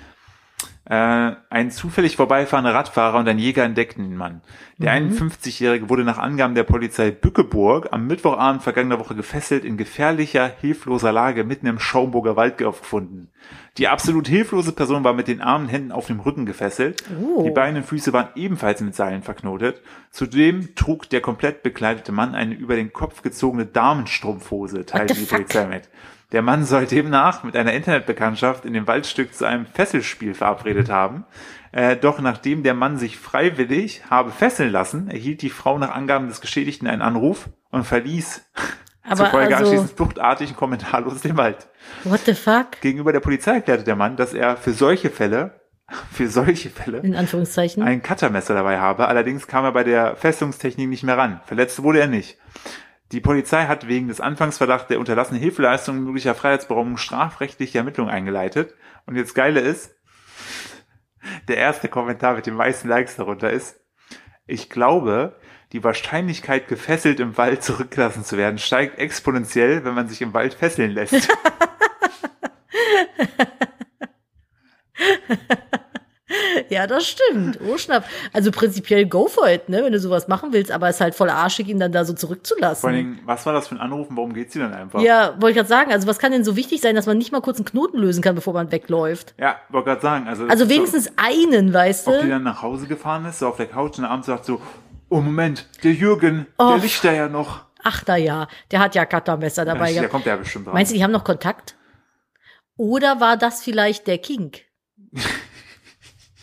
Äh, ein zufällig vorbeifahrender Radfahrer und ein Jäger entdeckten den Mann. Der Mhm. 51-Jährige wurde nach Angaben der Polizei Bückeburg am Mittwochabend vergangener Woche gefesselt in gefährlicher, hilfloser Lage mitten im Schaumburger Wald aufgefunden. Die absolut hilflose Person war mit den Armen Händen auf dem Rücken gefesselt. Oh. Die Beine und Füße waren ebenfalls mit Seilen verknotet. Zudem trug der komplett bekleidete Mann eine über den Kopf gezogene Damenstrumpfhose, teilte die? Polizei mit. Der Mann soll demnach mit einer Internetbekanntschaft in dem Waldstück zu einem Fesselspiel verabredet haben. Äh, doch nachdem der Mann sich freiwillig habe fesseln lassen, erhielt die Frau nach Angaben des Geschädigten einen Anruf und verließ Aber zufolge also- anschließend fluchtartig und kommentarlos den Wald. What the fuck? Gegenüber der Polizei erklärte der Mann, dass er für solche Fälle, für solche Fälle In Anführungszeichen. ein Cuttermesser dabei habe. Allerdings kam er bei der Festungstechnik nicht mehr ran. Verletzt wurde er nicht. Die Polizei hat wegen des Anfangsverdachts der unterlassenen Hilfeleistung möglicher Freiheitsberaubung strafrechtliche Ermittlungen eingeleitet. Und jetzt Geile ist, der erste Kommentar mit den meisten Likes darunter ist, ich glaube, die Wahrscheinlichkeit, gefesselt im Wald zurückgelassen zu werden, steigt exponentiell, wenn man sich im Wald fesseln lässt. Ja, das stimmt. Oh, schnapp. Also prinzipiell go for it, ne, wenn du sowas machen willst, aber es ist halt voll arschig, ihn dann da so zurückzulassen. Vor allen Dingen, was war das für ein Anruf und warum geht's sie dann einfach? Ja, wollte ich gerade sagen. Also was kann denn so wichtig sein, dass man nicht mal kurz einen Knoten lösen kann, bevor man wegläuft? Ja, wollte gerade sagen. Also, Also so- wenigstens einen, weißt ob die du? dann nach Hause gefahren ist, so auf der Couch und abends sagt so, oh Moment, der Jürgen, Oh. der liegt da ja noch. Ach, da ja. Der hat ja Cuttermesser dabei der gehabt. kommt ja bestimmt raus. Meinst du, die haben noch Kontakt? Oder war das vielleicht der Kink?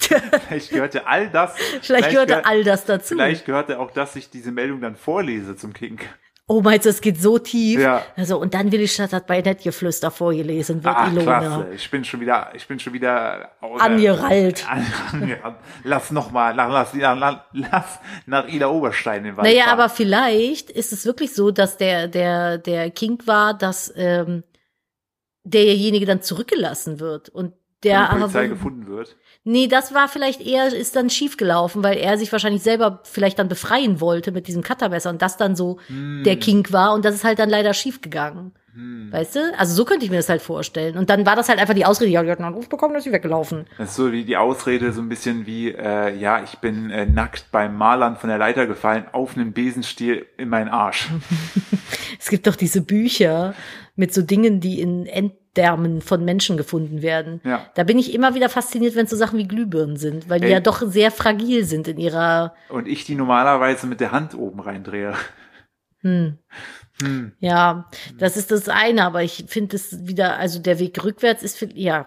Vielleicht gehörte all das. Vielleicht gehörte gehör- all das dazu. Vielleicht gehörte auch, dass ich diese Meldung dann vorlese zum Kink. Oh, meinst du, es geht so tief? Ja. Also, und dann will ich, dass das bei Nettgeflüster vorgelesen wird, Ah, Ilona. klasse. Ich bin schon wieder, ich bin schon wieder aus- Angerallt. An- angerannt. Lass noch mal, lass, lass, lass, nach Ida Oberstein den Wald Naja, fahren. aber vielleicht ist es wirklich so, dass der, der, der Kink war, dass ähm, derjenige dann zurückgelassen wird und der Von der Polizei aber- gefunden wird. Nee, das war vielleicht eher, ist dann schiefgelaufen, weil er sich wahrscheinlich selber vielleicht dann befreien wollte mit diesem Cuttermesser und das dann so Hm. der Kink war und das ist halt dann leider schiefgegangen. Weißt du? Also so könnte ich mir das halt vorstellen. Und dann war das halt einfach die Ausrede, ja, die hat einen Anruf bekommen, ist sie weggelaufen. Das ist so wie die Ausrede, so ein bisschen wie, äh, ja, ich bin äh, nackt beim Malern von der Leiter gefallen, auf einen Besenstiel in meinen Arsch. Es gibt doch diese Bücher mit so Dingen, die in Enddärmen von Menschen gefunden werden. Ja. Da bin ich immer wieder fasziniert, wenn es so Sachen wie Glühbirnen sind, weil die Ey. ja doch sehr fragil sind in ihrer, Und ich die normalerweise mit der Hand oben reindrehe. ja, das ist das eine, aber ich finde es wieder, also der Weg rückwärts ist, für, ja,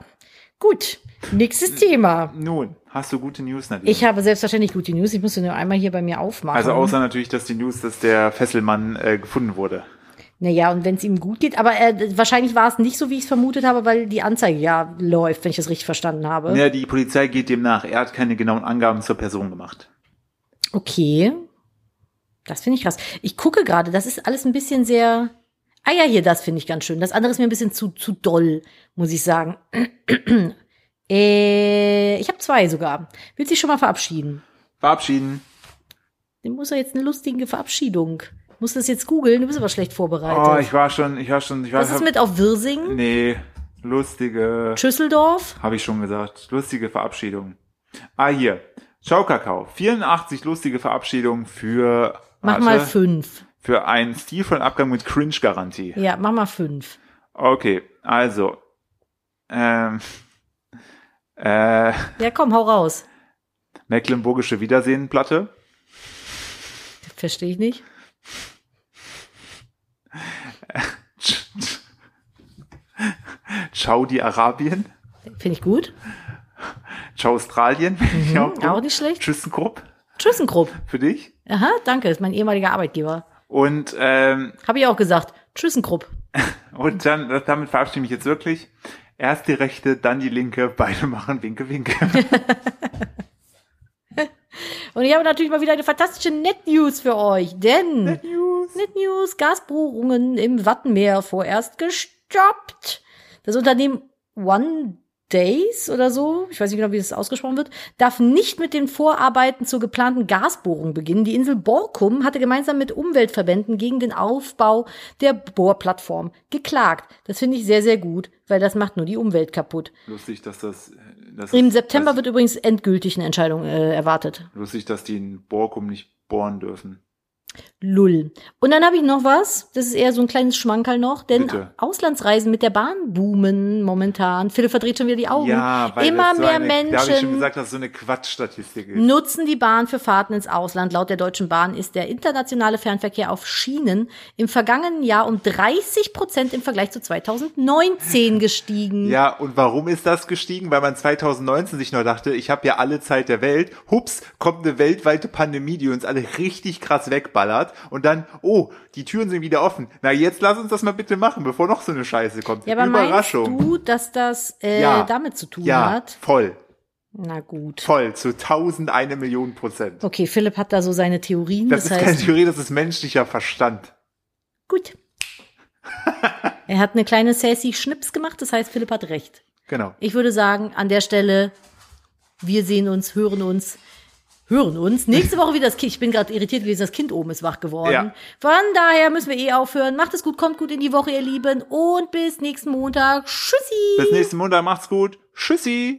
gut. Nächstes Thema. Nun, hast du gute News, Nadine? Ich habe selbstverständlich gute News. Ich muss sie nur einmal hier bei mir aufmachen. also außer natürlich, dass die News, dass der Fesselmann äh, gefunden wurde. Naja, und wenn es ihm gut geht, aber äh, wahrscheinlich war es nicht so, wie ich es vermutet habe, weil die Anzeige ja läuft, wenn ich das richtig verstanden habe. Ja, die Polizei geht dem nach. Er hat keine genauen Angaben zur Person gemacht. Okay. Das finde ich krass. Ich gucke gerade, das ist alles ein bisschen sehr. Ah ja, hier, das finde ich ganz schön. Das andere ist mir ein bisschen zu, zu doll, muss ich sagen. äh, ich habe zwei sogar. Willst du dich schon mal verabschieden? Verabschieden. Du musst ja jetzt eine lustige Verabschiedung. Musst das jetzt googeln, du bist aber schlecht vorbereitet. Oh, ich war schon, ich war schon, ich war. Was ist mit auf Wirsing? Nee, lustige. Schüsseldorf? Habe ich schon gesagt. Lustige Verabschiedung. Ah, hier. Ciao Kakao. 84 lustige Verabschiedungen für, Mach warte, mal fünf. für einen stilvollen Abgang mit Cringe-Garantie. Ja, mach mal fünf. Okay, also. Ähm, äh, Ja, komm, hau raus. Mecklenburgische Wiedersehenplatte. Verstehe ich nicht. Ciao die Arabien. Finde ich gut. Ciao Australien. Mhm, Auch nicht schlecht. ThyssenKrupp ThyssenKrupp. für dich. Aha, danke, ist mein ehemaliger Arbeitgeber. Und, ähm, Habe ich auch gesagt. ThyssenKrupp. und dann, damit verabschiede ich mich jetzt wirklich. Erst die rechte, dann die linke, beide machen Winke, Winke. Und ich habe natürlich mal wieder eine fantastische Net-News für euch, denn News. Net-News, Gasbohrungen im Wattenmeer vorerst gestoppt. Das Unternehmen One Days oder so, ich weiß nicht genau, wie das ausgesprochen wird, darf nicht mit den Vorarbeiten zur geplanten Gasbohrung beginnen. Die Insel Borkum hatte gemeinsam mit Umweltverbänden gegen den Aufbau der Bohrplattform geklagt. Das finde ich sehr, sehr gut, weil das macht nur die Umwelt kaputt. Lustig, dass das Das Im ist- September das- wird übrigens endgültig eine Entscheidung äh, erwartet. Lustig, dass die in Borkum nicht bohren dürfen. Lull. Und dann habe ich noch was, das ist eher so ein kleines Schmankerl noch, denn Bitte. Auslandsreisen mit der Bahn boomen momentan. Philipp verdreht schon wieder die Augen. Ja, weil Immer das so mehr eine, Da habe ich schon Menschen gesagt, dass so eine Quatschstatistik ist. nutzen die Bahn für Fahrten ins Ausland. Laut der Deutschen Bahn ist der internationale Fernverkehr auf Schienen im vergangenen Jahr um 30 Prozent im Vergleich zu 2019 gestiegen. Ja, und warum ist das gestiegen? Weil man 2019 sich nur dachte, ich habe ja alle Zeit der Welt. Hups, kommt eine weltweite Pandemie, die uns alle richtig krass wegballert. Und dann, oh, die Türen sind wieder offen. Na, jetzt lass uns das mal bitte machen, bevor noch so eine Scheiße kommt. Ja, aber meinst Überraschung. du, dass das äh, Ja. damit zu tun ja, hat? voll, Na gut. voll, zu tausend eine Million Prozent. Okay, Philipp hat da so seine Theorien. Das, Das, ist keine heißt, Theorie, das ist menschlicher Verstand. gut. er hat eine kleine sassy Schnips gemacht, das heißt, Philipp hat recht. Genau. Ich würde sagen, an der Stelle, wir sehen uns, hören uns, hören uns. Nächste Woche wieder das Kind. Ich bin gerade irritiert gewesen, das Kind oben ist wach geworden. Ja. Von daher müssen wir eh aufhören. Macht es gut, kommt gut in die Woche, ihr Lieben. Und bis nächsten Montag. Tschüssi. Bis nächsten Montag, macht's gut. Tschüssi.